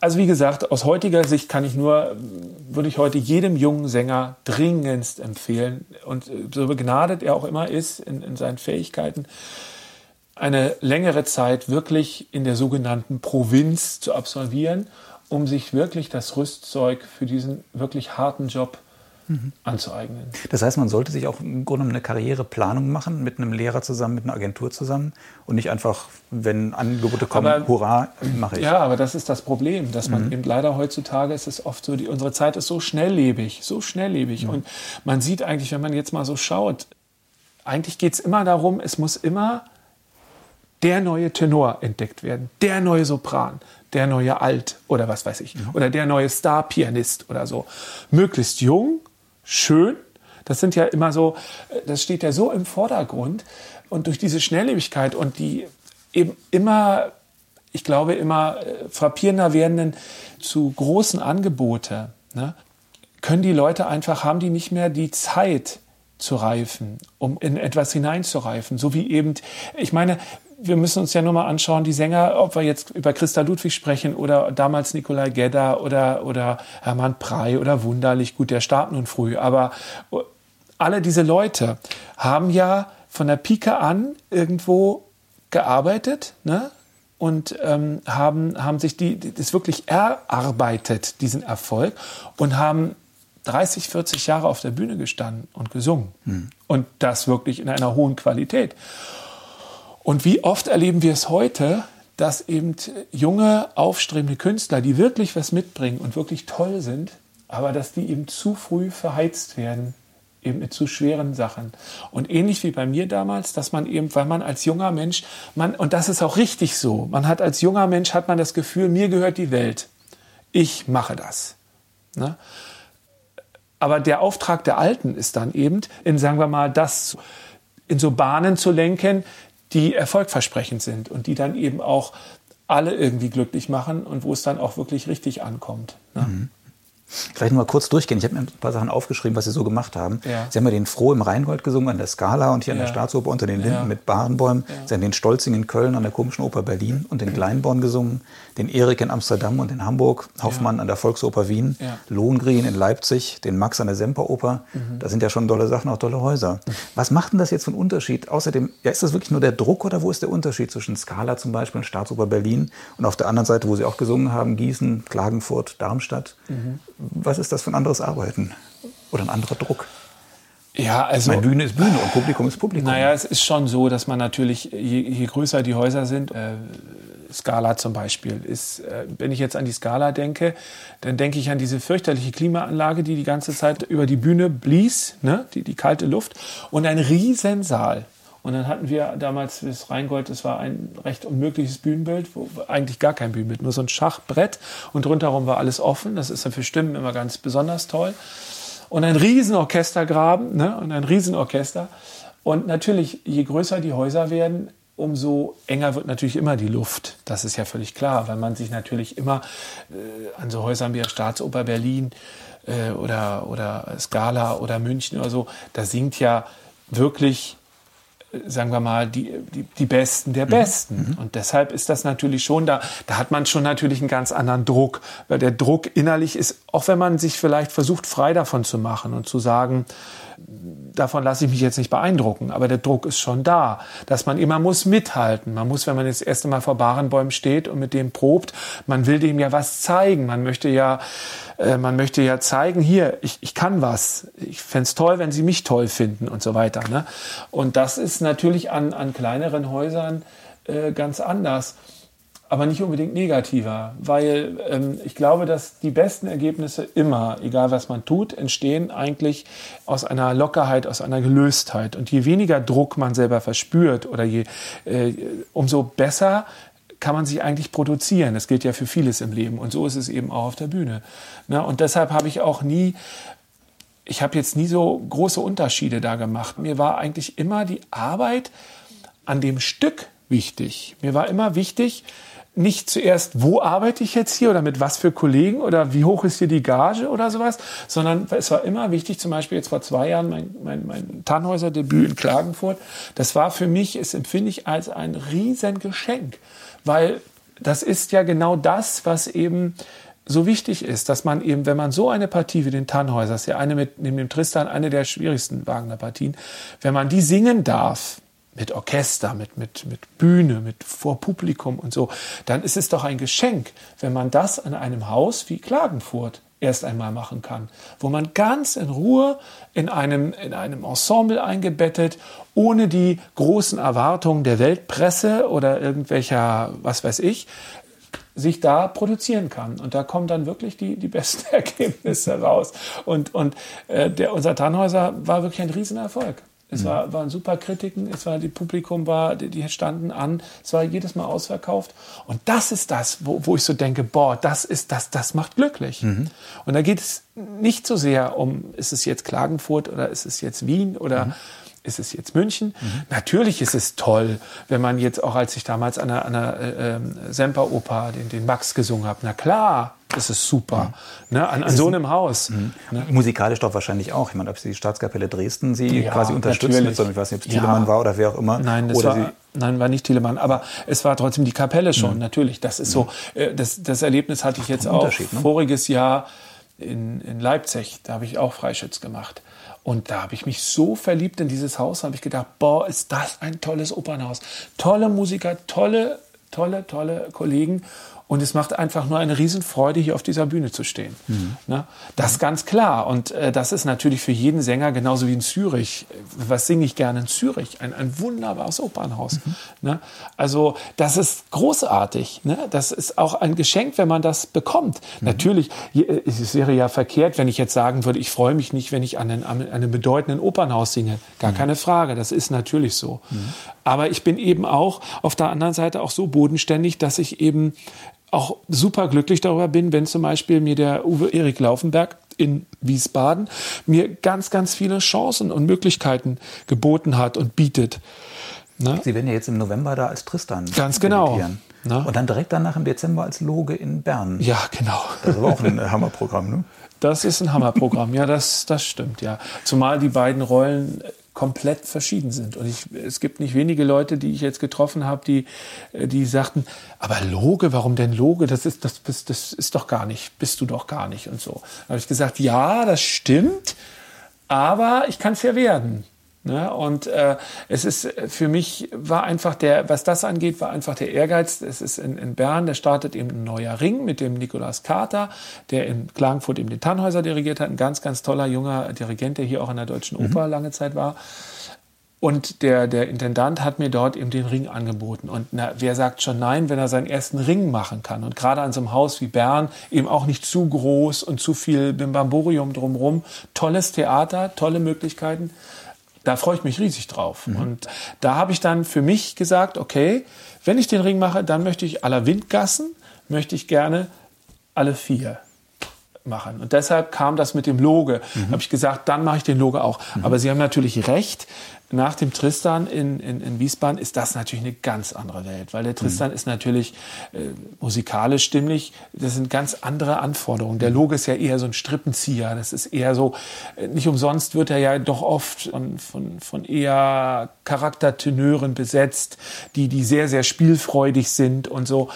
also wie gesagt, aus heutiger Sicht kann ich nur, würde ich heute jedem jungen Sänger dringendst empfehlen und so begnadet er auch immer ist in, in seinen Fähigkeiten, eine längere Zeit wirklich in der sogenannten Provinz zu absolvieren um sich wirklich das Rüstzeug für diesen wirklich harten Job mhm. anzueignen. Das heißt, man sollte sich auch im Grunde eine Karriereplanung machen, mit einem Lehrer zusammen, mit einer Agentur zusammen und nicht einfach, wenn Angebote kommen, aber, hurra, mache ich. Ja, aber das ist das Problem, dass man mhm. eben leider heutzutage ist es oft so, die, unsere Zeit ist so schnelllebig, so schnelllebig. Mhm. Und man sieht eigentlich, wenn man jetzt mal so schaut, eigentlich geht es immer darum, es muss immer der neue Tenor entdeckt werden, der neue Sopran, der neue Alt oder was weiß ich, mhm. oder der neue Star-Pianist oder so. Möglichst jung, schön, das sind ja immer so, das steht ja so im Vordergrund. Und durch diese Schnelllebigkeit und die eben immer, ich glaube, immer äh, frappierender werdenden zu großen Angebote, ne, können die Leute einfach, haben die nicht mehr die Zeit zu reifen, um in etwas hineinzureifen, so wie eben, ich meine, wir müssen uns ja nur mal anschauen, die Sänger, ob wir jetzt über Christa Ludwig sprechen oder damals Nikolai Gedda oder, oder Hermann Prey oder Wunderlich. Gut, der starb nun früh, aber alle diese Leute haben ja von der Pike an irgendwo gearbeitet, ne? und ähm, haben, haben sich die, das wirklich erarbeitet, diesen Erfolg, und haben 30, 40 Jahre auf der Bühne gestanden und gesungen. Mhm. Und das wirklich in einer hohen Qualität. Und wie oft erleben wir es heute, dass eben junge, aufstrebende Künstler, die wirklich was mitbringen und wirklich toll sind, aber dass die eben zu früh verheizt werden eben mit zu schweren Sachen. Und ähnlich wie bei mir damals, dass man eben, weil man als junger Mensch, man, und das ist auch richtig so, man hat als junger Mensch, hat man das Gefühl, mir gehört die Welt. Ich mache das. Ne? Aber der Auftrag der Alten ist dann eben, in, sagen wir mal, das in so Bahnen zu lenken, die erfolgversprechend sind und die dann eben auch alle irgendwie glücklich machen und wo es dann auch wirklich richtig ankommt. Ne? Mhm. Vielleicht mal kurz durchgehen. Ich habe mir ein paar Sachen aufgeschrieben, was Sie so gemacht haben. Ja. Sie haben ja den Froh im Rheingold gesungen, an der Skala und hier ja. an der Staatsoper unter den Linden ja. mit Barenbäumen. Sie haben den Stolzing in Köln an der Komischen Oper Berlin und den Kleinborn gesungen, den Erik in Amsterdam und in Hamburg, Hoffmann an der Volksoper Wien, Lohengrin in Leipzig, den Max an der Semperoper. Mhm. Das sind ja schon tolle Sachen, auch tolle Häuser. Mhm. Was macht denn das jetzt für einen Unterschied? Außerdem, ja, ist das wirklich nur der Druck oder wo ist der Unterschied zwischen Skala zum Beispiel und Staatsoper Berlin und auf der anderen Seite, wo Sie auch gesungen haben, Gießen, Klagenfurt, Darmstadt? Mhm. Was ist das für ein anderes Arbeiten oder ein anderer Druck? Ja, also. Meine Bühne ist Bühne und Publikum ist Publikum. Naja, es ist schon so, dass man natürlich, je, je größer die Häuser sind, äh, Skala zum Beispiel, ist, äh, wenn ich jetzt an die Skala denke, dann denke ich an diese fürchterliche Klimaanlage, die die ganze Zeit über die Bühne blies, ne? die, die kalte Luft und ein Riesensaal. Und dann hatten wir damals das Rheingold, das war ein recht unmögliches Bühnenbild, wo eigentlich gar kein Bühnenbild, nur so ein Schachbrett und rundherum war alles offen. Das ist dann für Stimmen immer ganz besonders toll. Und ein Riesenorchestergraben ne? und ein Riesenorchester. Und natürlich, je größer die Häuser werden, umso enger wird natürlich immer die Luft. Das ist ja völlig klar, weil man sich natürlich immer äh, an so Häusern wie der Staatsoper Berlin äh, oder, oder Scala oder München oder so, da singt ja wirklich sagen wir mal, die, die, die Besten der mhm. Besten. Mhm. Und deshalb ist das natürlich schon, da, da hat man schon natürlich einen ganz anderen Druck, weil der Druck innerlich ist, auch wenn man sich vielleicht versucht, frei davon zu machen und zu sagen, davon lasse ich mich jetzt nicht beeindrucken, aber der Druck ist schon da, dass man immer muss mithalten. Man muss, wenn man jetzt das erste Mal vor Barenbäumen steht und mit dem probt, man will dem ja was zeigen. Man möchte ja, äh, man möchte ja zeigen, hier, ich, ich kann was. Ich fände toll, wenn Sie mich toll finden und so weiter. Ne? Und das ist natürlich an, an kleineren Häusern äh, ganz anders aber nicht unbedingt negativer, weil ähm, ich glaube, dass die besten Ergebnisse immer, egal was man tut, entstehen eigentlich aus einer Lockerheit, aus einer Gelöstheit. Und je weniger Druck man selber verspürt oder je, äh, umso besser kann man sich eigentlich produzieren. Das gilt ja für vieles im Leben. Und so ist es eben auch auf der Bühne. Na, und deshalb habe ich auch nie ich habe jetzt nie so große Unterschiede da gemacht. Mir war eigentlich immer die Arbeit an dem Stück wichtig. Mir war immer wichtig, nicht zuerst, wo arbeite ich jetzt hier oder mit was für Kollegen oder wie hoch ist hier die Gage oder sowas, sondern es war immer wichtig, zum Beispiel jetzt vor zwei Jahren mein, mein, mein Tannhäuser-Debüt in Klagenfurt, das war für mich, es empfinde ich als ein Riesengeschenk, weil das ist ja genau das, was eben so wichtig ist, dass man eben, wenn man so eine Partie wie den Tannhäuser, ist ja eine mit, neben dem Tristan eine der schwierigsten Wagner-Partien, wenn man die singen darf, mit Orchester, mit, mit, mit Bühne, mit vor Publikum und so, dann ist es doch ein Geschenk, wenn man das an einem Haus wie Klagenfurt erst einmal machen kann, wo man ganz in Ruhe in einem, in einem Ensemble eingebettet, ohne die großen Erwartungen der Weltpresse oder irgendwelcher, was weiß ich, sich da produzieren kann. Und da kommen dann wirklich die, die besten Ergebnisse raus. Und, und äh, der, unser Tannhäuser war wirklich ein Riesenerfolg. Es war, waren super Kritiken, es war, die Publikum war, die, die standen an, es war jedes Mal ausverkauft. Und das ist das, wo, wo ich so denke, boah, das ist das, das macht glücklich. Mhm. Und da geht es nicht so sehr um, ist es jetzt Klagenfurt oder ist es jetzt Wien oder mhm. ist es jetzt München? Mhm. Natürlich ist es toll, wenn man jetzt auch, als ich damals an der, an der äh, ähm, Semperoper den, den Max gesungen habe, na klar, das ist super. Mhm. Ne? An, an so einem Haus. Mhm. Ne? Musikalisch doch wahrscheinlich auch. Ich meine, ob die Staatskapelle Dresden sie ja, quasi unterstützt mit so, ich weiß nicht, ob es Thielemann war oder wer auch immer. Nein, das oder war, nein, war nicht Thielemann. Aber es war trotzdem die Kapelle schon, mhm. natürlich. Das ist so, äh, das, das Erlebnis hatte ich jetzt auch ne? voriges Jahr in, in Leipzig. Da habe ich auch Freischütz gemacht. Und da habe ich mich so verliebt in dieses Haus, habe ich gedacht, boah, ist das ein tolles Opernhaus. Tolle Musiker, tolle, tolle, tolle Kollegen. Und es macht einfach nur eine Riesenfreude, hier auf dieser Bühne zu stehen. Mhm. Ne? Das ist ganz klar. Und äh, das ist natürlich für jeden Sänger genauso wie in Zürich. Was singe ich gerne in Zürich? Ein, ein wunderbares Opernhaus. Mhm. Ne? Also das ist großartig. Ne? Das ist auch ein Geschenk, wenn man das bekommt. Mhm. Natürlich, äh, es wäre ja verkehrt, wenn ich jetzt sagen würde, ich freue mich nicht, wenn ich an, einen, an einem bedeutenden Opernhaus singe. Gar mhm. keine Frage. Das ist natürlich so. Mhm. Aber ich bin eben auch auf der anderen Seite auch so bodenständig, dass ich eben auch super glücklich darüber bin, wenn zum Beispiel mir der Uwe Erik Laufenberg in Wiesbaden mir ganz, ganz viele Chancen und Möglichkeiten geboten hat und bietet. Ne? Sie werden ja jetzt im November da als Tristan. Ganz genau. Ne? Und dann direkt danach im Dezember als Loge in Bern. Ja, genau. Das ist aber auch ein Hammerprogramm, ne? Das ist ein Hammerprogramm, ja, das, das stimmt, ja. Zumal die beiden Rollen komplett verschieden sind. Und ich, es gibt nicht wenige Leute, die ich jetzt getroffen habe, die, äh, die sagten, aber Loge, warum denn Loge? Das ist, das, das, das ist doch gar nicht, bist du doch gar nicht und so. Da habe ich gesagt, ja, das stimmt, aber ich kann es ja werden. Ne? Und äh, es ist für mich war einfach der, was das angeht, war einfach der Ehrgeiz. Es ist in, in Bern, der startet eben ein neuer Ring mit dem Nikolaus Kater, der in Klagenfurt eben den Tannhäuser dirigiert hat. Ein ganz, ganz toller junger Dirigent, der hier auch an der Deutschen mhm. Oper lange Zeit war. Und der, der Intendant hat mir dort eben den Ring angeboten. Und na, wer sagt schon nein, wenn er seinen ersten Ring machen kann? Und gerade an so einem Haus wie Bern, eben auch nicht zu groß und zu viel Bimbamborium drumherum. Tolles Theater, tolle Möglichkeiten da freue ich mich riesig drauf. Mhm. Und da habe ich dann für mich gesagt, okay, wenn ich den Ring mache, dann möchte ich aller Windgassen, möchte ich gerne alle vier machen. Und deshalb kam das mit dem Loge. Mhm. Habe ich gesagt, dann mache ich den Loge auch. Mhm. Aber Sie haben natürlich recht nach dem Tristan in, in, in Wiesbaden ist das natürlich eine ganz andere Welt, weil der Tristan mhm. ist natürlich äh, musikalisch stimmlich, das sind ganz andere Anforderungen. Der Loge ist ja eher so ein Strippenzieher, das ist eher so, äh, nicht umsonst wird er ja doch oft von, von, von eher Charaktertenören besetzt, die, die sehr, sehr spielfreudig sind und so.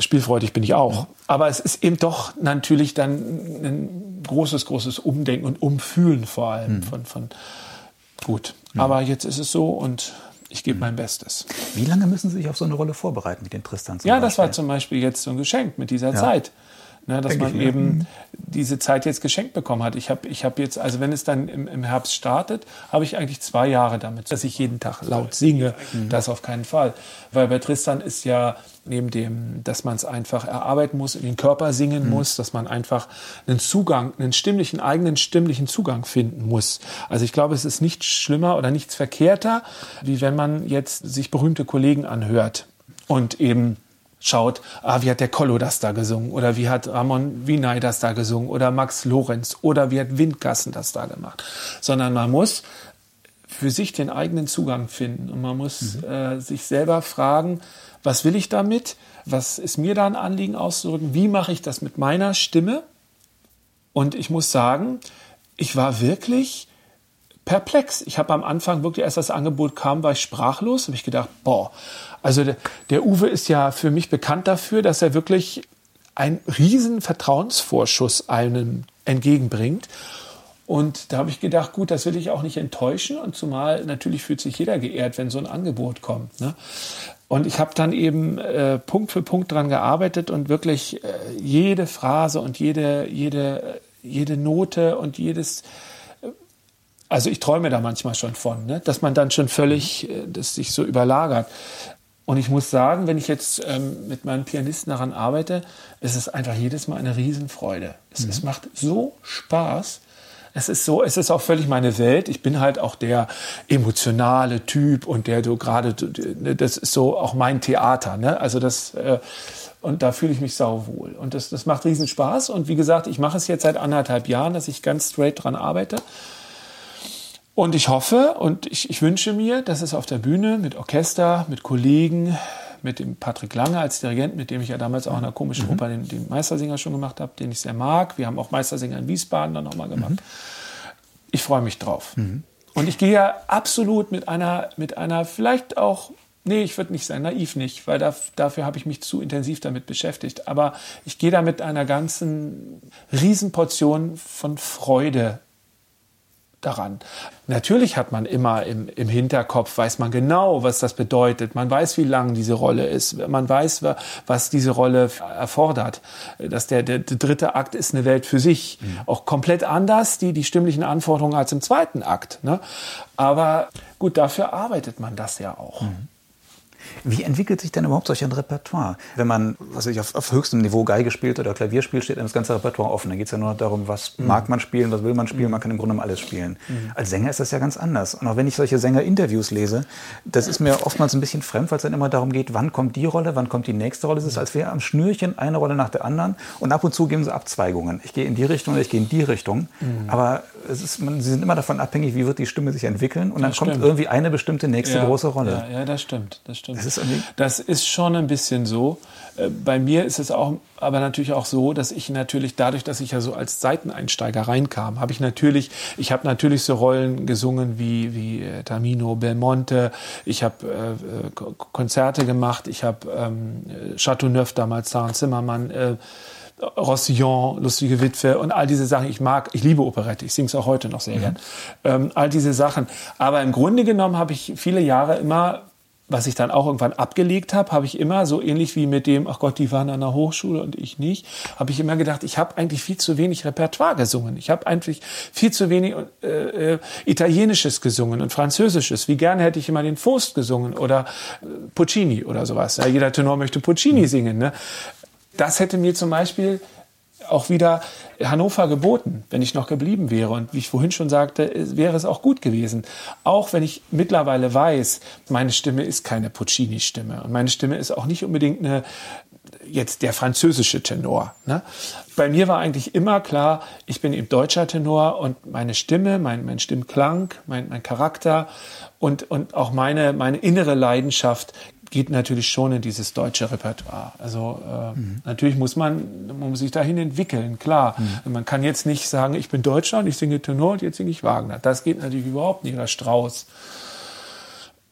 Spielfreudig bin ich auch. Aber es ist eben doch natürlich dann ein großes, großes Umdenken und Umfühlen vor allem mhm. von, von, Gut, mhm. aber jetzt ist es so und ich gebe mein Bestes. Wie lange müssen Sie sich auf so eine Rolle vorbereiten mit den Tristan? Ja, das war zum Beispiel jetzt so ein Geschenk mit dieser ja. Zeit. Ne, dass Denke man eben mhm. diese Zeit jetzt geschenkt bekommen hat. Ich habe ich hab jetzt, also wenn es dann im, im Herbst startet, habe ich eigentlich zwei Jahre damit, dass ich jeden Tag laut singe. Mhm. Das auf keinen Fall. Weil bei Tristan ist ja neben dem, dass man es einfach erarbeiten muss, in den Körper singen mhm. muss, dass man einfach einen Zugang, einen stimmlichen, eigenen stimmlichen Zugang finden muss. Also ich glaube, es ist nichts schlimmer oder nichts verkehrter, wie wenn man jetzt sich berühmte Kollegen anhört und eben schaut, ah, wie hat der Kollo das da gesungen? Oder wie hat Ramon Vinay das da gesungen? Oder Max Lorenz? Oder wie hat Windgassen das da gemacht, sondern man muss für sich den eigenen Zugang finden. Und man muss mhm. äh, sich selber fragen, was will ich damit, was ist mir da ein Anliegen auszudrücken, wie mache ich das mit meiner Stimme? Und ich muss sagen, ich war wirklich perplex. Ich habe am Anfang wirklich, als das Angebot kam, war ich sprachlos. Habe ich gedacht, boah, also der, der Uwe ist ja für mich bekannt dafür, dass er wirklich einen riesen Vertrauensvorschuss einem entgegenbringt. Und da habe ich gedacht, gut, das will ich auch nicht enttäuschen. Und zumal natürlich fühlt sich jeder geehrt, wenn so ein Angebot kommt. Ne? Und ich habe dann eben äh, Punkt für Punkt dran gearbeitet und wirklich äh, jede Phrase und jede, jede, jede Note und jedes, äh, also ich träume da manchmal schon von, ne? dass man dann schon völlig, äh, das sich so überlagert. Und ich muss sagen, wenn ich jetzt ähm, mit meinen Pianisten daran arbeite, ist es einfach jedes Mal eine Riesenfreude. Es, mhm. es macht so Spaß. Es ist so, es ist auch völlig meine Welt. Ich bin halt auch der emotionale Typ und der du gerade, ne, das ist so auch mein Theater. Ne? Also das, äh, und da fühle ich mich sauwohl. Und das, das macht riesen Spaß. Und wie gesagt, ich mache es jetzt seit anderthalb Jahren, dass ich ganz straight dran arbeite. Und ich hoffe und ich, ich wünsche mir, dass es auf der Bühne mit Orchester, mit Kollegen, mit dem Patrick Lange als Dirigent, mit dem ich ja damals auch in der komischen mhm. Oper den, den, Meistersinger schon gemacht habe, den ich sehr mag. Wir haben auch Meistersinger in Wiesbaden dann nochmal gemacht. Mhm. Ich freue mich drauf. Mhm. Und ich gehe ja absolut mit einer, mit einer vielleicht auch Nee, ich würde nicht sein, naiv nicht, weil da, dafür habe ich mich zu intensiv damit beschäftigt. Aber ich gehe da mit einer ganzen Riesenportion von Freude daran. Natürlich hat man immer im, im Hinterkopf, weiß man genau, was das bedeutet. Man weiß, wie lang diese Rolle ist. Man weiß, was diese Rolle erfordert. Dass der, der, der dritte Akt ist eine Welt für sich. Mhm. Auch komplett anders, die, die stimmlichen Anforderungen als im zweiten Akt. Ne? Aber gut, dafür arbeitet man das ja auch. Mhm. Wie entwickelt sich denn überhaupt solch ein Repertoire? Wenn man was ich, auf, auf höchstem Niveau Geige spielt oder Klavier spielt, steht einem das ganze Repertoire offen. Da geht es ja nur darum, was mhm. mag man spielen, was will man spielen. Mhm. Man kann im Grunde alles spielen. Mhm. Als Sänger ist das ja ganz anders. Und auch wenn ich solche Sänger-Interviews lese, das ist mir oftmals ein bisschen fremd, weil es dann immer darum geht, wann kommt die Rolle, wann kommt die nächste Rolle. Es ist, als wäre am Schnürchen eine Rolle nach der anderen. Und ab und zu geben sie Abzweigungen. Ich gehe in die Richtung oder ich gehe in die Richtung. Mhm. Aber ist, man, sie sind immer davon abhängig, wie wird die Stimme sich entwickeln. Und dann das kommt stimmt. irgendwie eine bestimmte nächste ja, große Rolle. Ja, ja, das stimmt. Das stimmt. Das ist, das ist schon ein bisschen so. Äh, bei mir ist es auch, aber natürlich auch so, dass ich natürlich dadurch, dass ich ja so als Seiteneinsteiger reinkam, habe ich natürlich, ich habe natürlich so Rollen gesungen wie wie äh, Tamino, Belmonte. Ich habe äh, Konzerte gemacht. Ich habe ähm, Chateauneuf damals, Sarah Zimmermann. Äh, Rossillon, Lustige Witwe und all diese Sachen. Ich mag, ich liebe Operette, ich singe es auch heute noch sehr mhm. gern. Ähm, all diese Sachen. Aber im Grunde genommen habe ich viele Jahre immer was ich dann auch irgendwann abgelegt habe, habe ich immer so ähnlich wie mit dem, ach Gott, die waren an der Hochschule und ich nicht, habe ich immer gedacht, ich habe eigentlich viel zu wenig Repertoire gesungen. Ich habe eigentlich viel zu wenig äh, äh, Italienisches gesungen und Französisches. Wie gerne hätte ich immer den Faust gesungen oder äh, Puccini oder sowas. Ja, jeder Tenor möchte Puccini mhm. singen. Ne? Das hätte mir zum Beispiel auch wieder Hannover geboten, wenn ich noch geblieben wäre. Und wie ich vorhin schon sagte, wäre es auch gut gewesen. Auch wenn ich mittlerweile weiß, meine Stimme ist keine Puccini-Stimme. Und meine Stimme ist auch nicht unbedingt eine, jetzt der französische Tenor. Ne? Bei mir war eigentlich immer klar, ich bin eben deutscher Tenor und meine Stimme, mein, mein Stimmklang, mein, mein Charakter und, und auch meine, meine innere Leidenschaft geht natürlich schon in dieses deutsche Repertoire. Also äh, mhm. natürlich muss man, man muss sich dahin entwickeln, klar. Mhm. Man kann jetzt nicht sagen, ich bin Deutscher und ich singe Tenor und jetzt singe ich Wagner. Das geht natürlich überhaupt nicht, oder Strauß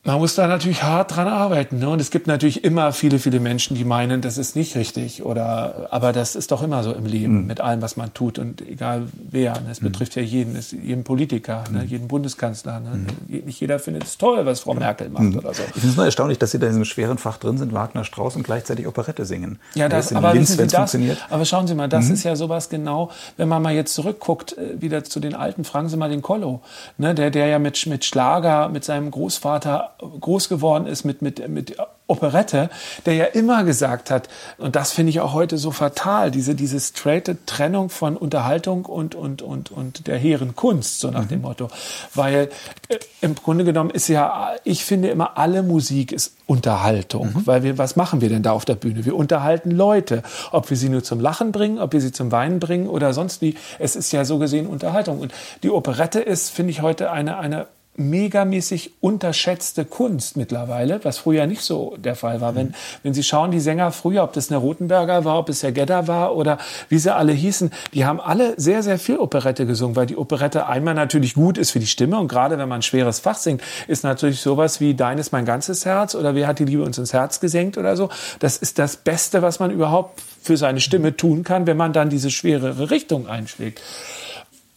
man muss da natürlich hart dran arbeiten. Ne? Und es gibt natürlich immer viele, viele Menschen, die meinen, das ist nicht richtig. Oder, aber das ist doch immer so im Leben, mhm. mit allem, was man tut. Und egal wer. Ne? Es mhm. betrifft ja jeden, es, jeden Politiker, ne? mhm. ne? jeden Bundeskanzler. Ne? Mhm. Nicht jeder findet es toll, was Frau Merkel macht mhm. oder so. Ich finde es nur erstaunlich, dass Sie da in diesem schweren Fach drin sind, Wagner, Strauß und gleichzeitig Operette singen. Ja, das, aber, Linz, das, aber schauen Sie mal, das mhm. ist ja sowas genau, wenn man mal jetzt zurückguckt, äh, wieder zu den Alten, fragen Sie mal den Kollo, ne? der, der ja mit, mit Schlager, mit seinem Großvater groß geworden ist mit, mit, mit Operette, der ja immer gesagt hat, und das finde ich auch heute so fatal, diese, diese straighte Trennung von Unterhaltung und, und, und, und der hehren Kunst, so nach mhm. dem Motto. Weil äh, im Grunde genommen ist ja, ich finde immer, alle Musik ist Unterhaltung. Mhm. Weil wir, was machen wir denn da auf der Bühne? Wir unterhalten Leute. Ob wir sie nur zum Lachen bringen, ob wir sie zum Weinen bringen oder sonst wie. Es ist ja so gesehen Unterhaltung. Und die Operette ist, finde ich, heute eine, eine megamäßig unterschätzte Kunst mittlerweile, was früher nicht so der Fall war. Wenn, wenn Sie schauen, die Sänger früher, ob das eine Rotenberger war, ob es Herr Gedda war oder wie sie alle hießen, die haben alle sehr, sehr viel Operette gesungen, weil die Operette einmal natürlich gut ist für die Stimme und gerade wenn man ein schweres Fach singt, ist natürlich sowas wie Dein ist mein ganzes Herz oder Wer hat die Liebe uns ins Herz gesenkt oder so. Das ist das Beste, was man überhaupt für seine Stimme tun kann, wenn man dann diese schwerere Richtung einschlägt.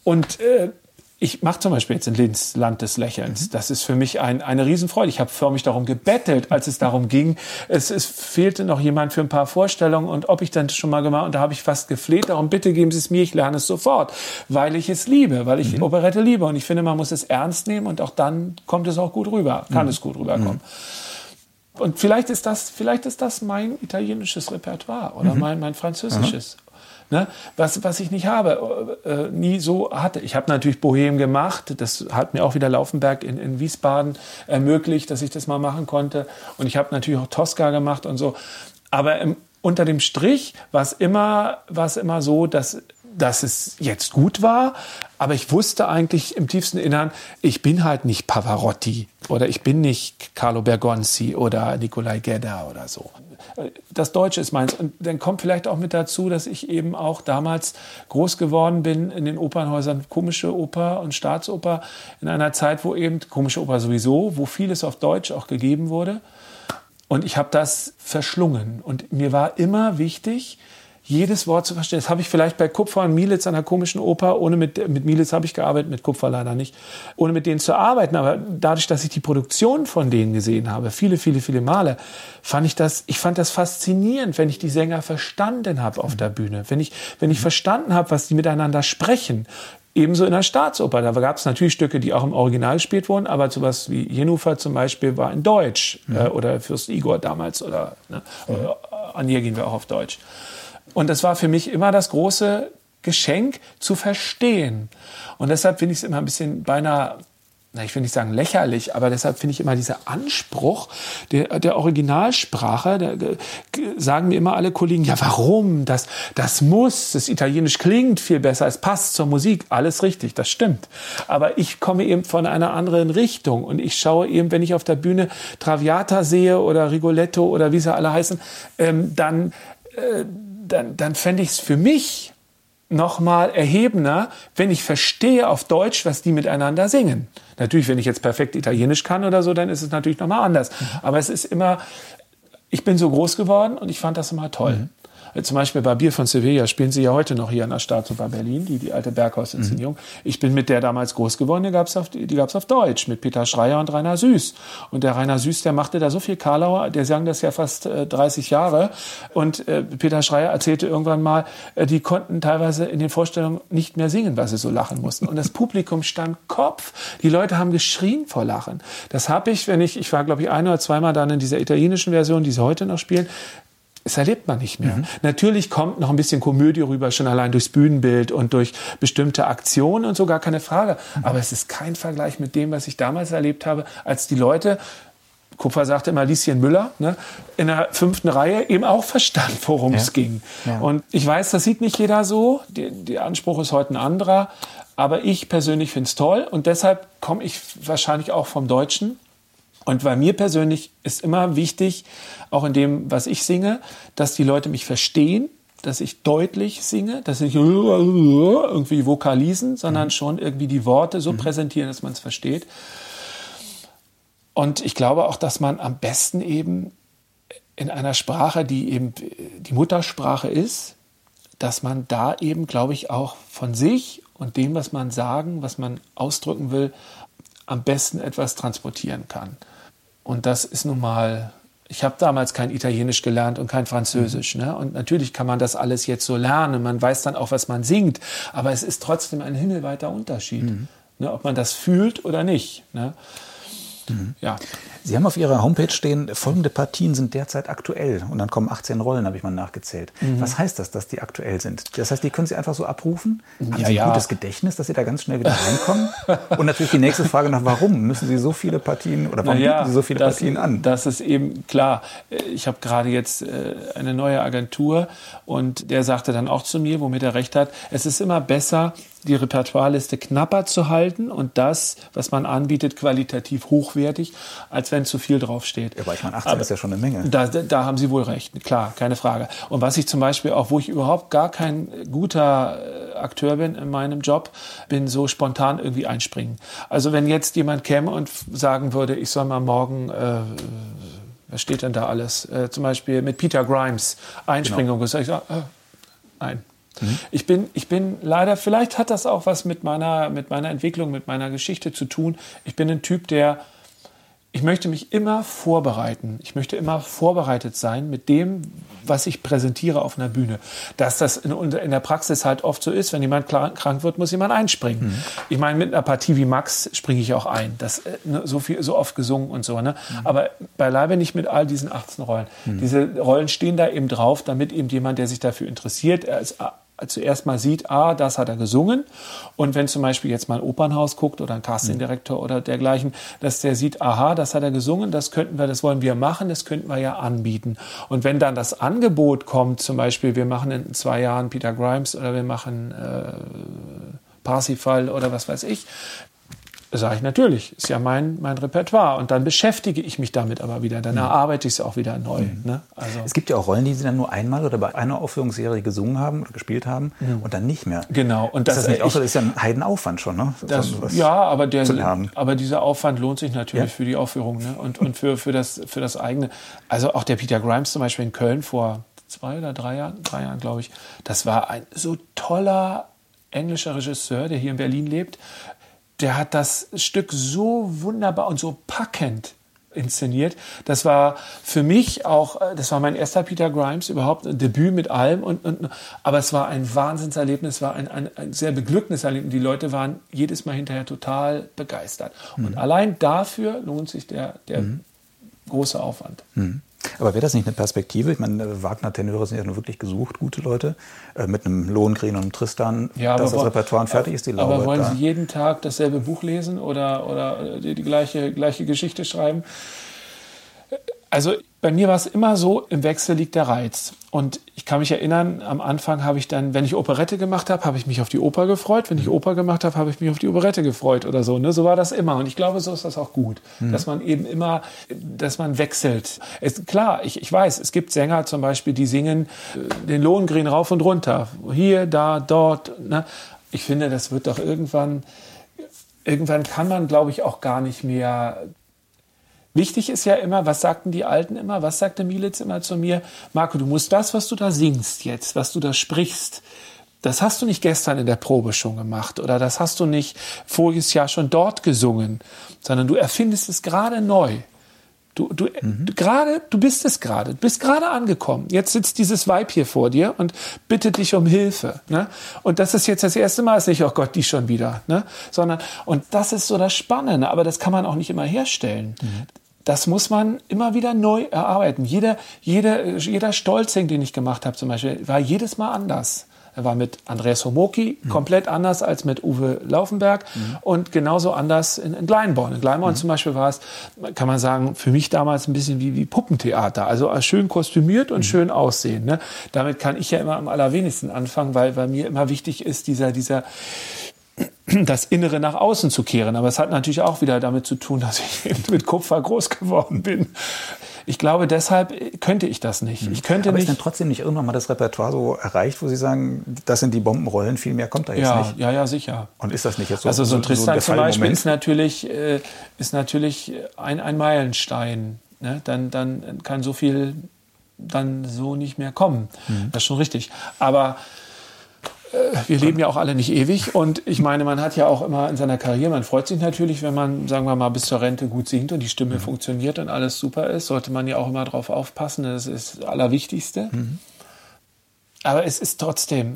Und äh, ich mache zum Beispiel jetzt in Linz Land des Lächelns. Mhm. Das ist für mich ein, eine Riesenfreude. Ich habe förmlich darum gebettelt, als es darum ging. Es, es fehlte noch jemand für ein paar Vorstellungen und ob ich dann schon mal gemacht und da habe ich fast gefleht. Darum bitte geben Sie es mir, ich lerne es sofort, weil ich es liebe, weil ich mhm. Operette liebe und ich finde, man muss es ernst nehmen und auch dann kommt es auch gut rüber, kann mhm. es gut rüberkommen. Mhm. Und vielleicht ist das, vielleicht ist das mein italienisches Repertoire oder mhm. mein, mein französisches. Ne? Was, was ich nicht habe, äh, nie so hatte. Ich habe natürlich Bohem gemacht. Das hat mir auch wieder Laufenberg in, in Wiesbaden ermöglicht, dass ich das mal machen konnte. Und ich habe natürlich auch Tosca gemacht und so. Aber im, unter dem Strich war es immer, war es immer so, dass dass es jetzt gut war, aber ich wusste eigentlich im tiefsten Innern, ich bin halt nicht Pavarotti oder ich bin nicht Carlo Bergonzi oder Nikolai Gedda oder so. Das Deutsche ist meins. Und dann kommt vielleicht auch mit dazu, dass ich eben auch damals groß geworden bin in den Opernhäusern, komische Oper und Staatsoper, in einer Zeit, wo eben, komische Oper sowieso, wo vieles auf Deutsch auch gegeben wurde. Und ich habe das verschlungen. Und mir war immer wichtig, jedes Wort zu verstehen. Das habe ich vielleicht bei Kupfer und Mielitz an einer komischen Oper, ohne mit, mit Mielitz habe ich gearbeitet, mit Kupfer leider nicht, ohne mit denen zu arbeiten. Aber dadurch, dass ich die Produktion von denen gesehen habe, viele, viele, viele Male, fand ich das, ich fand das faszinierend, wenn ich die Sänger verstanden habe auf der Bühne. Wenn ich, wenn ich verstanden habe, was die miteinander sprechen. Ebenso in der Staatsoper. Da gab es natürlich Stücke, die auch im Original gespielt wurden, aber sowas wie Jennifer zum Beispiel war in Deutsch. Mhm. Äh, oder Fürst Igor damals oder ne, mhm. an ihr gehen wir auch auf Deutsch. Und das war für mich immer das große Geschenk zu verstehen. Und deshalb finde ich es immer ein bisschen beinahe na, ich will nicht sagen lächerlich, aber deshalb finde ich immer dieser Anspruch der, der Originalsprache, der, sagen mir immer alle Kollegen, ja warum, das, das muss, das Italienisch klingt viel besser, es passt zur Musik, alles richtig, das stimmt. Aber ich komme eben von einer anderen Richtung und ich schaue eben, wenn ich auf der Bühne Traviata sehe oder Rigoletto oder wie sie alle heißen, ähm, dann äh, dann, dann fände ich es für mich noch mal erhebender, wenn ich verstehe auf Deutsch, was die miteinander singen. Natürlich, wenn ich jetzt perfekt Italienisch kann oder so, dann ist es natürlich noch mal anders. Aber es ist immer, ich bin so groß geworden und ich fand das immer toll. Mhm. Zum Beispiel bei Bier von Sevilla spielen sie ja heute noch hier in der Staatsoper Berlin, die, die alte Berghaus-Inszenierung. Mhm. Ich bin mit der damals groß geworden, die gab's auf, die gab's auf Deutsch, mit Peter Schreier und Rainer Süß. Und der Rainer Süß, der machte da so viel Karlauer, der sang das ja fast äh, 30 Jahre. Und äh, Peter Schreier erzählte irgendwann mal, äh, die konnten teilweise in den Vorstellungen nicht mehr singen, weil sie so lachen mussten. Und das Publikum stand Kopf. Die Leute haben geschrien vor Lachen. Das habe ich, wenn ich, ich war glaube ich ein oder zweimal dann in dieser italienischen Version, die sie heute noch spielen, das erlebt man nicht mehr. Mhm. Natürlich kommt noch ein bisschen Komödie rüber, schon allein durchs Bühnenbild und durch bestimmte Aktionen und so, gar keine Frage. Mhm. Aber es ist kein Vergleich mit dem, was ich damals erlebt habe, als die Leute Kupfer sagte immer Lieschen Müller, ne, in der fünften Reihe eben auch verstanden, worum ja. es ging. Ja. Und ich weiß, das sieht nicht jeder so. Der Anspruch ist heute ein anderer. Aber ich persönlich finde es toll und deshalb komme ich wahrscheinlich auch vom Deutschen und bei mir persönlich ist immer wichtig, auch in dem, was ich singe, dass die Leute mich verstehen, dass ich deutlich singe, dass ich irgendwie vokalisen, sondern mhm. schon irgendwie die Worte so mhm. präsentieren, dass man es versteht. Und ich glaube auch, dass man am besten eben in einer Sprache, die eben die Muttersprache ist, dass man da eben, glaube ich, auch von sich und dem, was man sagen, was man ausdrücken will, am besten etwas transportieren kann. Und das ist nun mal, ich habe damals kein Italienisch gelernt und kein Französisch. Mhm. Ne? Und natürlich kann man das alles jetzt so lernen. Man weiß dann auch, was man singt. Aber es ist trotzdem ein himmelweiter Unterschied, mhm. ne? ob man das fühlt oder nicht. Ne? Mhm. Ja. Sie haben auf Ihrer Homepage stehen, folgende Partien sind derzeit aktuell. Und dann kommen 18 Rollen, habe ich mal nachgezählt. Mhm. Was heißt das, dass die aktuell sind? Das heißt, die können Sie einfach so abrufen? Haben ja, Sie ein gutes Gedächtnis, dass Sie da ganz schnell wieder reinkommen? Und natürlich die nächste Frage nach, warum müssen Sie so viele Partien oder warum ja, bieten Sie so viele das, Partien an? Das ist eben klar. Ich habe gerade jetzt äh, eine neue Agentur und der sagte dann auch zu mir, womit er recht hat, es ist immer besser, die Repertoireliste knapper zu halten und das, was man anbietet, qualitativ hochwertig, als wenn zu viel draufsteht. Ja, aber ich meine, 18 aber ist ja schon eine Menge. Da, da haben Sie wohl recht, klar, keine Frage. Und was ich zum Beispiel auch, wo ich überhaupt gar kein guter äh, Akteur bin in meinem Job, bin so spontan irgendwie einspringen. Also wenn jetzt jemand käme und sagen würde, ich soll mal morgen äh, was steht denn da alles? Äh, zum Beispiel mit Peter Grimes einspringen genau. und ich sage, äh, nein, Mhm. Ich, bin, ich bin leider, vielleicht hat das auch was mit meiner, mit meiner Entwicklung, mit meiner Geschichte zu tun. Ich bin ein Typ, der ich möchte mich immer vorbereiten. Ich möchte immer vorbereitet sein mit dem, was ich präsentiere auf einer Bühne. Dass das in, in der Praxis halt oft so ist, wenn jemand krank wird, muss jemand einspringen. Mhm. Ich meine, mit einer Partie wie Max springe ich auch ein. Das äh, ne, so viel, so oft gesungen und so. Ne? Mhm. Aber beileibe nicht mit all diesen 18 Rollen. Mhm. Diese Rollen stehen da eben drauf, damit eben jemand, der sich dafür interessiert, er ist zuerst mal sieht, ah, das hat er gesungen. Und wenn zum Beispiel jetzt mal ein Opernhaus guckt oder ein Castingdirektor oder dergleichen, dass der sieht, aha, das hat er gesungen, das könnten wir, das wollen wir machen, das könnten wir ja anbieten. Und wenn dann das Angebot kommt, zum Beispiel, wir machen in zwei Jahren Peter Grimes oder wir machen äh, Parsifal oder was weiß ich, sage ich natürlich, ist ja mein, mein Repertoire. Und dann beschäftige ich mich damit aber wieder. Dann mhm. erarbeite ich es auch wieder neu. Mhm. Ne? Also es gibt ja auch Rollen, die sie dann nur einmal oder bei einer Aufführungsserie gesungen haben oder gespielt haben mhm. und dann nicht mehr. Genau. Und das, ist das nicht ich, auch so? Das ist ja ein Heidenaufwand schon, ne? Das, ja, aber, der, aber dieser Aufwand lohnt sich natürlich ja. für die Aufführung ne? und, und für, für, das, für das eigene. Also auch der Peter Grimes zum Beispiel in Köln vor zwei oder drei Jahren, drei Jahren glaube ich, das war ein so toller englischer Regisseur, der hier in Berlin lebt, der hat das Stück so wunderbar und so packend inszeniert. Das war für mich auch, äh, das war mein erster Peter Grimes überhaupt, ein Debüt mit allem. Und, und, aber es war ein Wahnsinnserlebnis, war ein, ein, ein sehr beglückendes Erlebnis. Die Leute waren jedes Mal hinterher total begeistert. Mhm. Und allein dafür lohnt sich der, der mhm. große Aufwand. Mhm. Aber wäre das nicht eine Perspektive? Ich meine, Wagner-Tenöre sind ja nur wirklich gesucht, gute Leute, äh, mit einem Lohengrin und einem Tristan, ja, dass das Repertoire fertig ist, die Laube. Aber wollen da. Sie jeden Tag dasselbe Buch lesen oder, oder die, die gleiche, gleiche Geschichte schreiben? Also bei mir war es immer so, im Wechsel liegt der Reiz. Und ich kann mich erinnern, am Anfang habe ich dann, wenn ich Operette gemacht habe, habe ich mich auf die Oper gefreut. Wenn ich Oper gemacht habe, habe ich mich auf die Operette gefreut oder so. Ne? So war das immer. Und ich glaube, so ist das auch gut, mhm. dass man eben immer, dass man wechselt. Es, klar, ich, ich weiß, es gibt Sänger zum Beispiel, die singen äh, den Lohengrin rauf und runter. Hier, da, dort. Ne? Ich finde, das wird doch irgendwann, irgendwann kann man, glaube ich, auch gar nicht mehr Wichtig ist ja immer, was sagten die Alten immer, was sagte Militz immer zu mir? Marco, du musst das, was du da singst jetzt, was du da sprichst, das hast du nicht gestern in der Probe schon gemacht oder das hast du nicht voriges Jahr schon dort gesungen, sondern du erfindest es gerade neu. Du, du, mhm. gerade, du bist es gerade, du bist gerade angekommen. Jetzt sitzt dieses Weib hier vor dir und bittet dich um Hilfe. Ne? Und das ist jetzt das erste Mal, ist nicht, oh Gott, die schon wieder. Ne? Sondern, und das ist so das Spannende, aber das kann man auch nicht immer herstellen. Mhm das muss man immer wieder neu erarbeiten. Jeder, jeder, jeder Stolzing, den ich gemacht habe zum Beispiel, war jedes Mal anders. Er war mit Andreas Homoki mhm. komplett anders als mit Uwe Laufenberg mhm. und genauso anders in, in Gleinborn. In Gleinborn mhm. zum Beispiel war es, kann man sagen, für mich damals ein bisschen wie, wie Puppentheater. Also schön kostümiert und mhm. schön aussehen. Ne? Damit kann ich ja immer am allerwenigsten anfangen, weil, weil mir immer wichtig ist, dieser, dieser, das Innere nach außen zu kehren. Aber es hat natürlich auch wieder damit zu tun, dass ich mit Kupfer groß geworden bin. Ich glaube, deshalb könnte ich das nicht. Ich könnte Aber nicht. ist denn trotzdem nicht irgendwann mal das Repertoire so erreicht, wo Sie sagen, das sind die Bombenrollen, viel mehr kommt da jetzt ja, nicht? Ja, ja, sicher. Und ist das nicht jetzt so? Also so ein Tristan so zum Beispiel ist natürlich, äh, ist natürlich ein, ein Meilenstein. Ne? Dann, dann kann so viel dann so nicht mehr kommen. Mhm. Das ist schon richtig. Aber wir leben ja auch alle nicht ewig und ich meine, man hat ja auch immer in seiner Karriere, man freut sich natürlich, wenn man, sagen wir mal, bis zur Rente gut singt und die Stimme mhm. funktioniert und alles super ist, sollte man ja auch immer darauf aufpassen, das ist das Allerwichtigste. Mhm. Aber es ist trotzdem,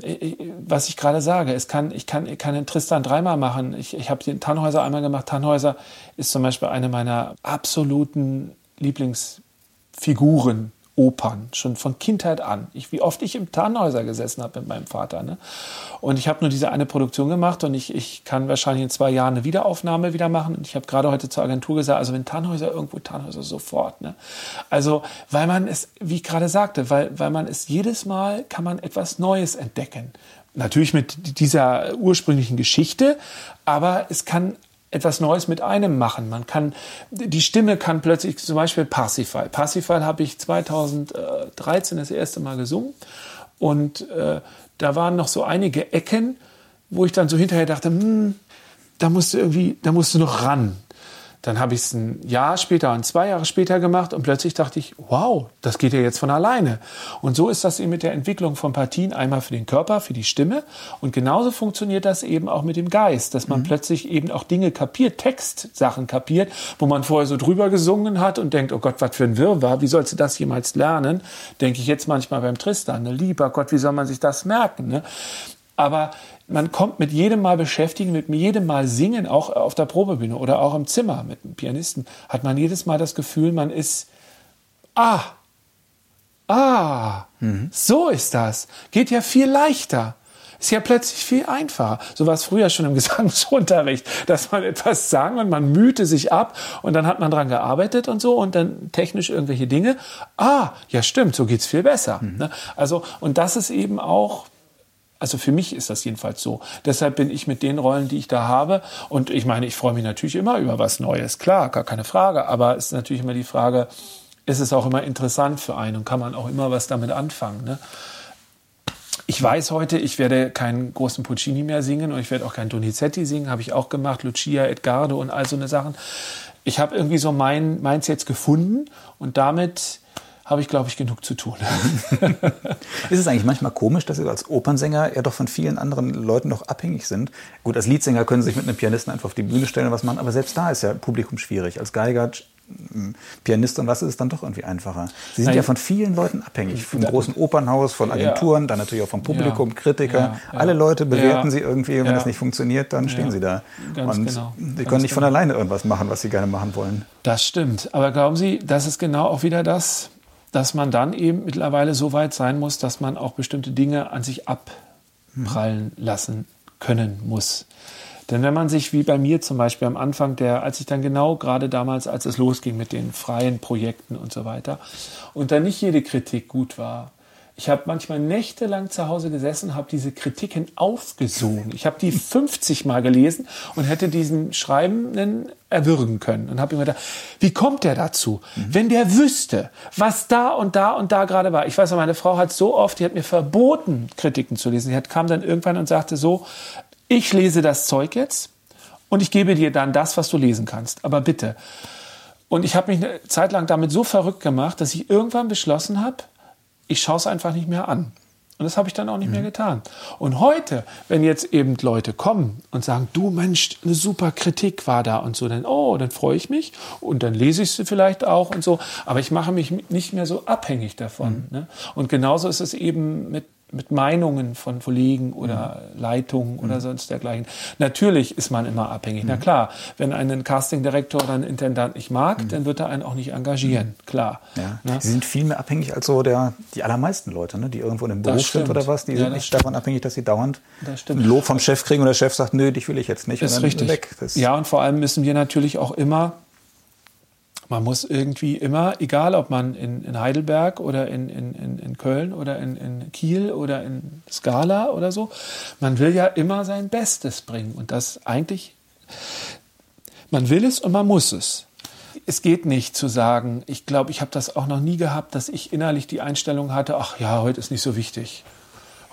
was ich gerade sage, es kann, ich, kann, ich kann den Tristan dreimal machen. Ich, ich habe den Tannhäuser einmal gemacht. Tannhäuser ist zum Beispiel eine meiner absoluten Lieblingsfiguren Opern, schon von Kindheit an. Ich, wie oft ich im Tannhäuser gesessen habe mit meinem Vater. Ne? Und ich habe nur diese eine Produktion gemacht und ich, ich kann wahrscheinlich in zwei Jahren eine Wiederaufnahme wieder machen. Und ich habe gerade heute zur Agentur gesagt, also wenn Tannhäuser irgendwo, Tannhäuser sofort. Ne? Also, weil man es, wie ich gerade sagte, weil, weil man es jedes Mal kann man etwas Neues entdecken. Natürlich mit dieser ursprünglichen Geschichte, aber es kann etwas Neues mit einem machen. Man kann, die Stimme kann plötzlich, zum Beispiel Parsifal. Parsifal habe ich 2013 das erste Mal gesungen und äh, da waren noch so einige Ecken, wo ich dann so hinterher dachte, hm, da musst du irgendwie, da musst du noch ran. Dann habe ich es ein Jahr später und zwei Jahre später gemacht und plötzlich dachte ich, wow, das geht ja jetzt von alleine. Und so ist das eben mit der Entwicklung von Partien einmal für den Körper, für die Stimme und genauso funktioniert das eben auch mit dem Geist, dass man mhm. plötzlich eben auch Dinge kapiert, Textsachen kapiert, wo man vorher so drüber gesungen hat und denkt, oh Gott, was für ein Wirrwarr, wie sollst du das jemals lernen? Denke ich jetzt manchmal beim Tristan, ne? lieber Gott, wie soll man sich das merken? Ne? Aber man kommt mit jedem Mal beschäftigen, mit jedem Mal singen, auch auf der Probebühne oder auch im Zimmer mit einem Pianisten, hat man jedes Mal das Gefühl, man ist, ah, ah, mhm. so ist das. Geht ja viel leichter. ist ja plötzlich viel einfacher. So war es früher schon im Gesangsunterricht, dass man etwas sang und man mühte sich ab und dann hat man dran gearbeitet und so und dann technisch irgendwelche Dinge. Ah, ja stimmt, so geht's viel besser. Mhm. Ne? Also, und das ist eben auch also für mich ist das jedenfalls so. Deshalb bin ich mit den Rollen, die ich da habe, und ich meine, ich freue mich natürlich immer über was Neues, klar, gar keine Frage, aber es ist natürlich immer die Frage, ist es auch immer interessant für einen und kann man auch immer was damit anfangen. Ne? Ich weiß heute, ich werde keinen großen Puccini mehr singen und ich werde auch keinen Donizetti singen, habe ich auch gemacht, Lucia, Edgardo und all so eine Sachen. Ich habe irgendwie so mein, meins jetzt gefunden und damit habe ich, glaube ich, genug zu tun. ist es eigentlich manchmal komisch, dass Sie als Opernsänger ja doch von vielen anderen Leuten noch abhängig sind? Gut, als Leadsänger können Sie sich mit einem Pianisten einfach auf die Bühne stellen und was machen, aber selbst da ist ja Publikum schwierig. Als Geiger Pianist und was ist es dann doch irgendwie einfacher. Sie sind Nein. ja von vielen Leuten abhängig, vom großen Opernhaus, von Agenturen, ja. dann natürlich auch vom Publikum, ja. Kritiker. Ja. Alle Leute bewerten Sie irgendwie, wenn das nicht funktioniert, dann stehen Sie da. Ganz und genau. Sie können Ganz nicht von genau. alleine irgendwas machen, was Sie gerne machen wollen. Das stimmt. Aber glauben Sie, das ist genau auch wieder das, dass man dann eben mittlerweile so weit sein muss, dass man auch bestimmte Dinge an sich abprallen lassen können muss. Denn wenn man sich, wie bei mir zum Beispiel am Anfang der, als ich dann genau gerade damals, als es losging mit den freien Projekten und so weiter, und dann nicht jede Kritik gut war, ich habe manchmal nächtelang zu Hause gesessen, habe diese Kritiken aufgesogen. Ich habe die 50 Mal gelesen und hätte diesen Schreibenden erwürgen können. Und habe immer gedacht, wie kommt der dazu? Mhm. Wenn der wüsste, was da und da und da gerade war. Ich weiß noch, meine Frau hat so oft, die hat mir verboten, Kritiken zu lesen. Sie kam dann irgendwann und sagte so, ich lese das Zeug jetzt und ich gebe dir dann das, was du lesen kannst. Aber bitte. Und ich habe mich eine Zeit lang damit so verrückt gemacht, dass ich irgendwann beschlossen habe, ich schaue es einfach nicht mehr an. Und das habe ich dann auch nicht mhm. mehr getan. Und heute, wenn jetzt eben Leute kommen und sagen, du Mensch, eine super Kritik war da und so, dann, oh, dann freue ich mich und dann lese ich sie vielleicht auch und so. Aber ich mache mich nicht mehr so abhängig davon. Mhm. Ne? Und genauso ist es eben mit mit Meinungen von Kollegen oder mhm. Leitungen mhm. oder sonst dergleichen. Natürlich ist man immer abhängig. Mhm. Na klar, wenn einen Castingdirektor oder einen Intendant nicht mag, mhm. dann wird er einen auch nicht engagieren. Mhm. Klar. Ja. Ne? Sie sind viel mehr abhängig als so der, die allermeisten Leute, ne? die irgendwo in einem Beruf sind oder was. Die ja, sind nicht stimmt. davon abhängig, dass sie dauernd ein Lob vom Chef kriegen und der Chef sagt, nö, dich will ich jetzt nicht. Ist richtig. ja, und vor allem müssen wir natürlich auch immer man muss irgendwie immer, egal ob man in, in Heidelberg oder in, in, in Köln oder in, in Kiel oder in Skala oder so, man will ja immer sein Bestes bringen. Und das eigentlich, man will es und man muss es. Es geht nicht zu sagen, ich glaube, ich habe das auch noch nie gehabt, dass ich innerlich die Einstellung hatte, ach ja, heute ist nicht so wichtig.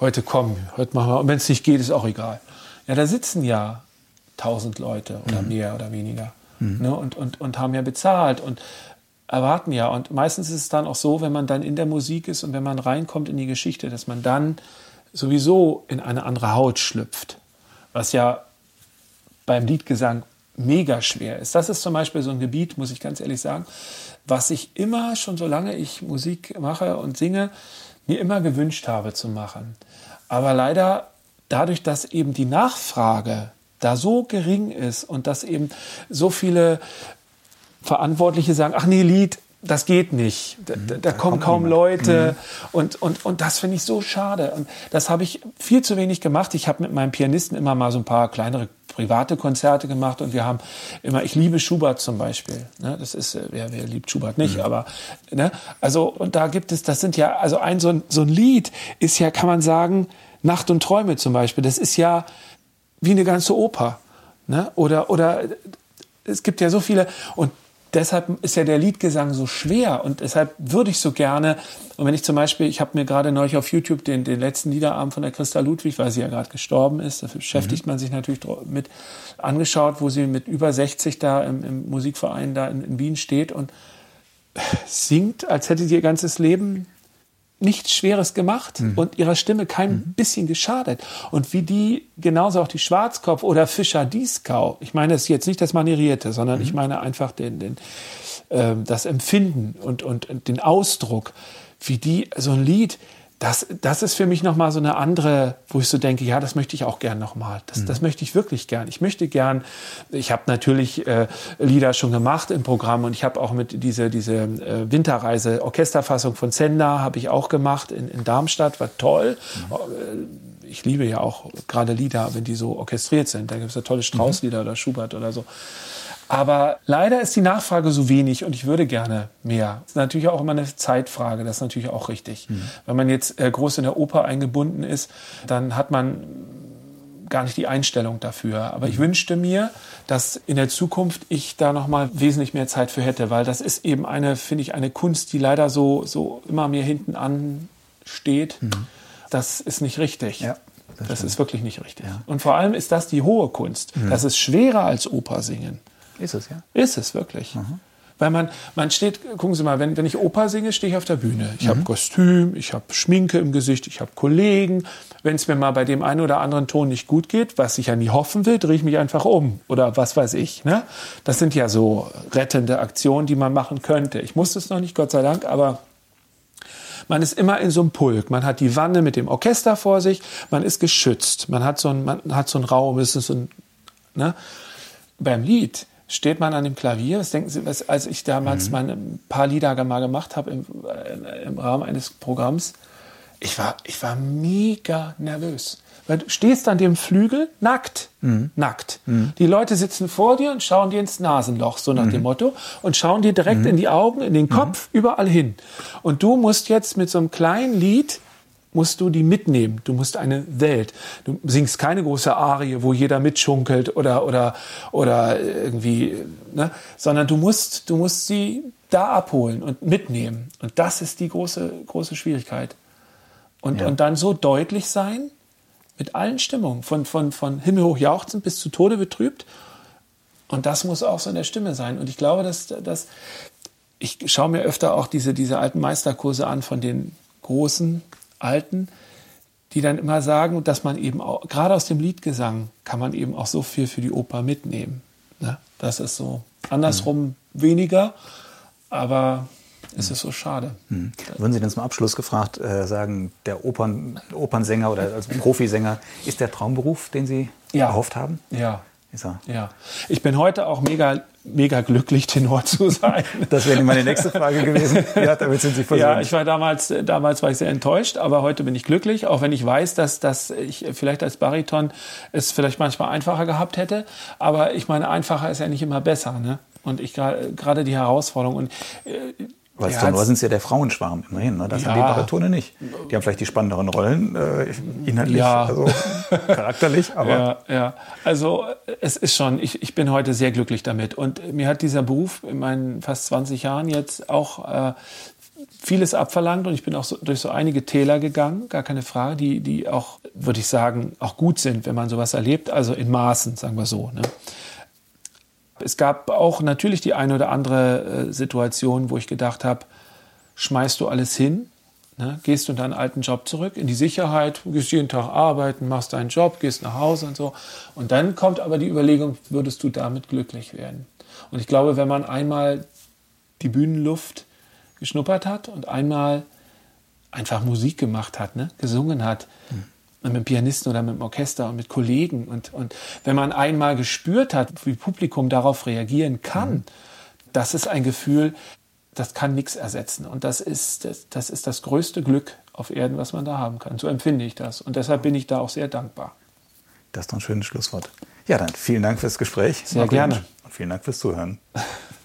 Heute komm, heute machen wir, und wenn es nicht geht, ist auch egal. Ja, da sitzen ja tausend Leute oder mhm. mehr oder weniger mhm. ne, und, und, und haben ja bezahlt und erwarten ja. Und meistens ist es dann auch so, wenn man dann in der Musik ist und wenn man reinkommt in die Geschichte, dass man dann sowieso in eine andere Haut schlüpft. Was ja beim Liedgesang mega schwer ist. Das ist zum Beispiel so ein Gebiet, muss ich ganz ehrlich sagen, was ich immer, schon solange ich Musik mache und singe, mir immer gewünscht habe zu machen. Aber leider dadurch, dass eben die Nachfrage da so gering ist und dass eben so viele Verantwortliche sagen, ach nee, Lied, das geht nicht. Da, mhm, da, da kommen kaum niemand. Leute. Mhm. Und, und, und das finde ich so schade. Und das habe ich viel zu wenig gemacht. Ich habe mit meinem Pianisten immer mal so ein paar kleinere private Konzerte gemacht und wir haben immer, ich liebe Schubert zum Beispiel. Ne? Das ist, äh, wer, wer liebt Schubert nicht, mhm. aber ne? also und da gibt es, das sind ja, also ein so, ein so ein Lied ist ja, kann man sagen, Nacht und Träume zum Beispiel. Das ist ja wie eine ganze Oper. Ne? Oder, oder es gibt ja so viele. Und deshalb ist ja der Liedgesang so schwer und deshalb würde ich so gerne, und wenn ich zum Beispiel, ich habe mir gerade neulich auf YouTube den, den letzten Liederabend von der Christa Ludwig, weil sie ja gerade gestorben ist, da beschäftigt mhm. man sich natürlich mit, angeschaut, wo sie mit über 60 da im, im Musikverein da in, in Wien steht und singt, als hätte sie ihr ganzes Leben nichts Schweres gemacht mhm. und ihrer Stimme kein mhm. bisschen geschadet. Und wie die, genauso auch die Schwarzkopf oder Fischer Dieskau, ich meine, es jetzt nicht das Manierierte, sondern mhm. ich meine einfach den, den, äh, das Empfinden und, und, und den Ausdruck, wie die so ein Lied, das, das ist für mich nochmal so eine andere, wo ich so denke, ja, das möchte ich auch gern nochmal. Das, mhm. das möchte ich wirklich gern. Ich möchte gern, ich habe natürlich äh, Lieder schon gemacht im Programm und ich habe auch mit diese, diese äh, Winterreise, Orchesterfassung von Zender habe ich auch gemacht in, in Darmstadt, war toll. Mhm. ich liebe ja auch gerade Lieder, wenn die so orchestriert sind. Da gibt es ja tolle Straußlieder mhm. oder Schubert oder so. Aber leider ist die Nachfrage so wenig und ich würde gerne mehr. Das ist natürlich auch immer eine Zeitfrage, das ist natürlich auch richtig. Mhm. Wenn man jetzt äh, groß in der Oper eingebunden ist, dann hat man gar nicht die Einstellung dafür. Aber ich mhm. wünschte mir, dass in der Zukunft ich da noch mal wesentlich mehr Zeit für hätte, weil das ist eben eine, finde ich, eine Kunst, die leider so, so immer mir hinten ansteht. Mhm. Das ist nicht richtig. Ja, das, das ist wirklich nicht richtig. Ja. Und vor allem ist das die hohe Kunst. Mhm. Das ist schwerer als Oper singen. Ist es, ja? Ist es wirklich. Mhm. Weil man, man steht, gucken Sie mal, wenn, wenn ich Oper singe, stehe ich auf der Bühne. Ich mhm. habe Kostüm, ich habe Schminke im Gesicht, ich habe Kollegen. Wenn es mir mal bei dem einen oder anderen Ton nicht gut geht, was ich ja nie hoffen will, drehe ich mich einfach um. Oder was weiß ich. Ne? Das sind ja so rettende Aktionen, die man machen könnte. Ich muss es noch nicht, Gott sei Dank, aber man ist immer in so einem Pulk. Man hat die Wanne mit dem Orchester vor sich, man ist geschützt. Man hat so einen, man hat so einen Raum, es ist so ein, ne? Beim Lied steht man an dem Klavier. Was denken Sie, was, als ich damals mhm. mal ein paar Lieder mal gemacht habe im, äh, im Rahmen eines Programms, ich war, ich war mega nervös. Weil du stehst an dem Flügel nackt, mhm. nackt. Mhm. Die Leute sitzen vor dir und schauen dir ins Nasenloch, so nach mhm. dem Motto, und schauen dir direkt mhm. in die Augen, in den Kopf, mhm. überall hin. Und du musst jetzt mit so einem kleinen Lied musst du die mitnehmen. Du musst eine Welt. Du singst keine große Arie, wo jeder mitschunkelt oder oder oder irgendwie, ne? sondern du musst du musst sie da abholen und mitnehmen. Und das ist die große große Schwierigkeit. Und ja. und dann so deutlich sein mit allen Stimmungen, von von von himmelhoch jauchzend bis zu Tode betrübt. Und das muss auch so in der Stimme sein. Und ich glaube, dass dass ich schaue mir öfter auch diese diese alten Meisterkurse an von den großen Alten, die dann immer sagen, dass man eben auch, gerade aus dem Liedgesang kann man eben auch so viel für die Oper mitnehmen. Ne? Das ist so andersrum mhm. weniger, aber es ist so schade. Mhm. Würden Sie denn zum Abschluss gefragt äh, sagen, der Opern, Opernsänger oder als Profisänger ist der Traumberuf, den Sie ja. erhofft haben? Ja, ist er. Ja. Ich bin heute auch mega, mega glücklich, Tenor zu sein. Das wäre meine nächste Frage gewesen. Ja, damit sind Sie versöhnt. Ja, ich war damals, damals war ich sehr enttäuscht, aber heute bin ich glücklich, auch wenn ich weiß, dass, dass ich vielleicht als Bariton es vielleicht manchmal einfacher gehabt hätte. Aber ich meine, einfacher ist ja nicht immer besser, ne? Und ich gerade die Herausforderung und äh, weil ja, Tenor sind ja der Frauenschwarm immerhin. Ne? Das ja. sind die Baritone nicht. Die haben vielleicht die spannenderen Rollen, äh, inhaltlich, ja. also charakterlich. Aber ja, ja, also es ist schon, ich, ich bin heute sehr glücklich damit. Und mir hat dieser Beruf in meinen fast 20 Jahren jetzt auch äh, vieles abverlangt und ich bin auch so, durch so einige Täler gegangen, gar keine Frage, die, die auch, würde ich sagen, auch gut sind, wenn man sowas erlebt, also in Maßen, sagen wir so. Ne? Es gab auch natürlich die eine oder andere äh, Situation, wo ich gedacht habe, schmeißt du alles hin? Ne? Gehst du in deinen alten Job zurück, in die Sicherheit, gehst jeden Tag arbeiten, machst deinen Job, gehst nach Hause und so. Und dann kommt aber die Überlegung, würdest du damit glücklich werden? Und ich glaube, wenn man einmal die Bühnenluft geschnuppert hat und einmal einfach Musik gemacht hat, ne? gesungen hat, mhm mit dem Pianisten oder mit dem Orchester und mit Kollegen. Und, und wenn man einmal gespürt hat, wie Publikum darauf reagieren kann, mhm. das ist ein Gefühl, das kann nichts ersetzen. Und das ist, das, das ist das größte Glück auf Erden, was man da haben kann. So empfinde ich das. Und deshalb bin ich da auch sehr dankbar. Das ist doch ein schönes Schlusswort. Ja, dann vielen Dank fürs Gespräch. Sehr gerne. Und vielen Dank fürs Zuhören.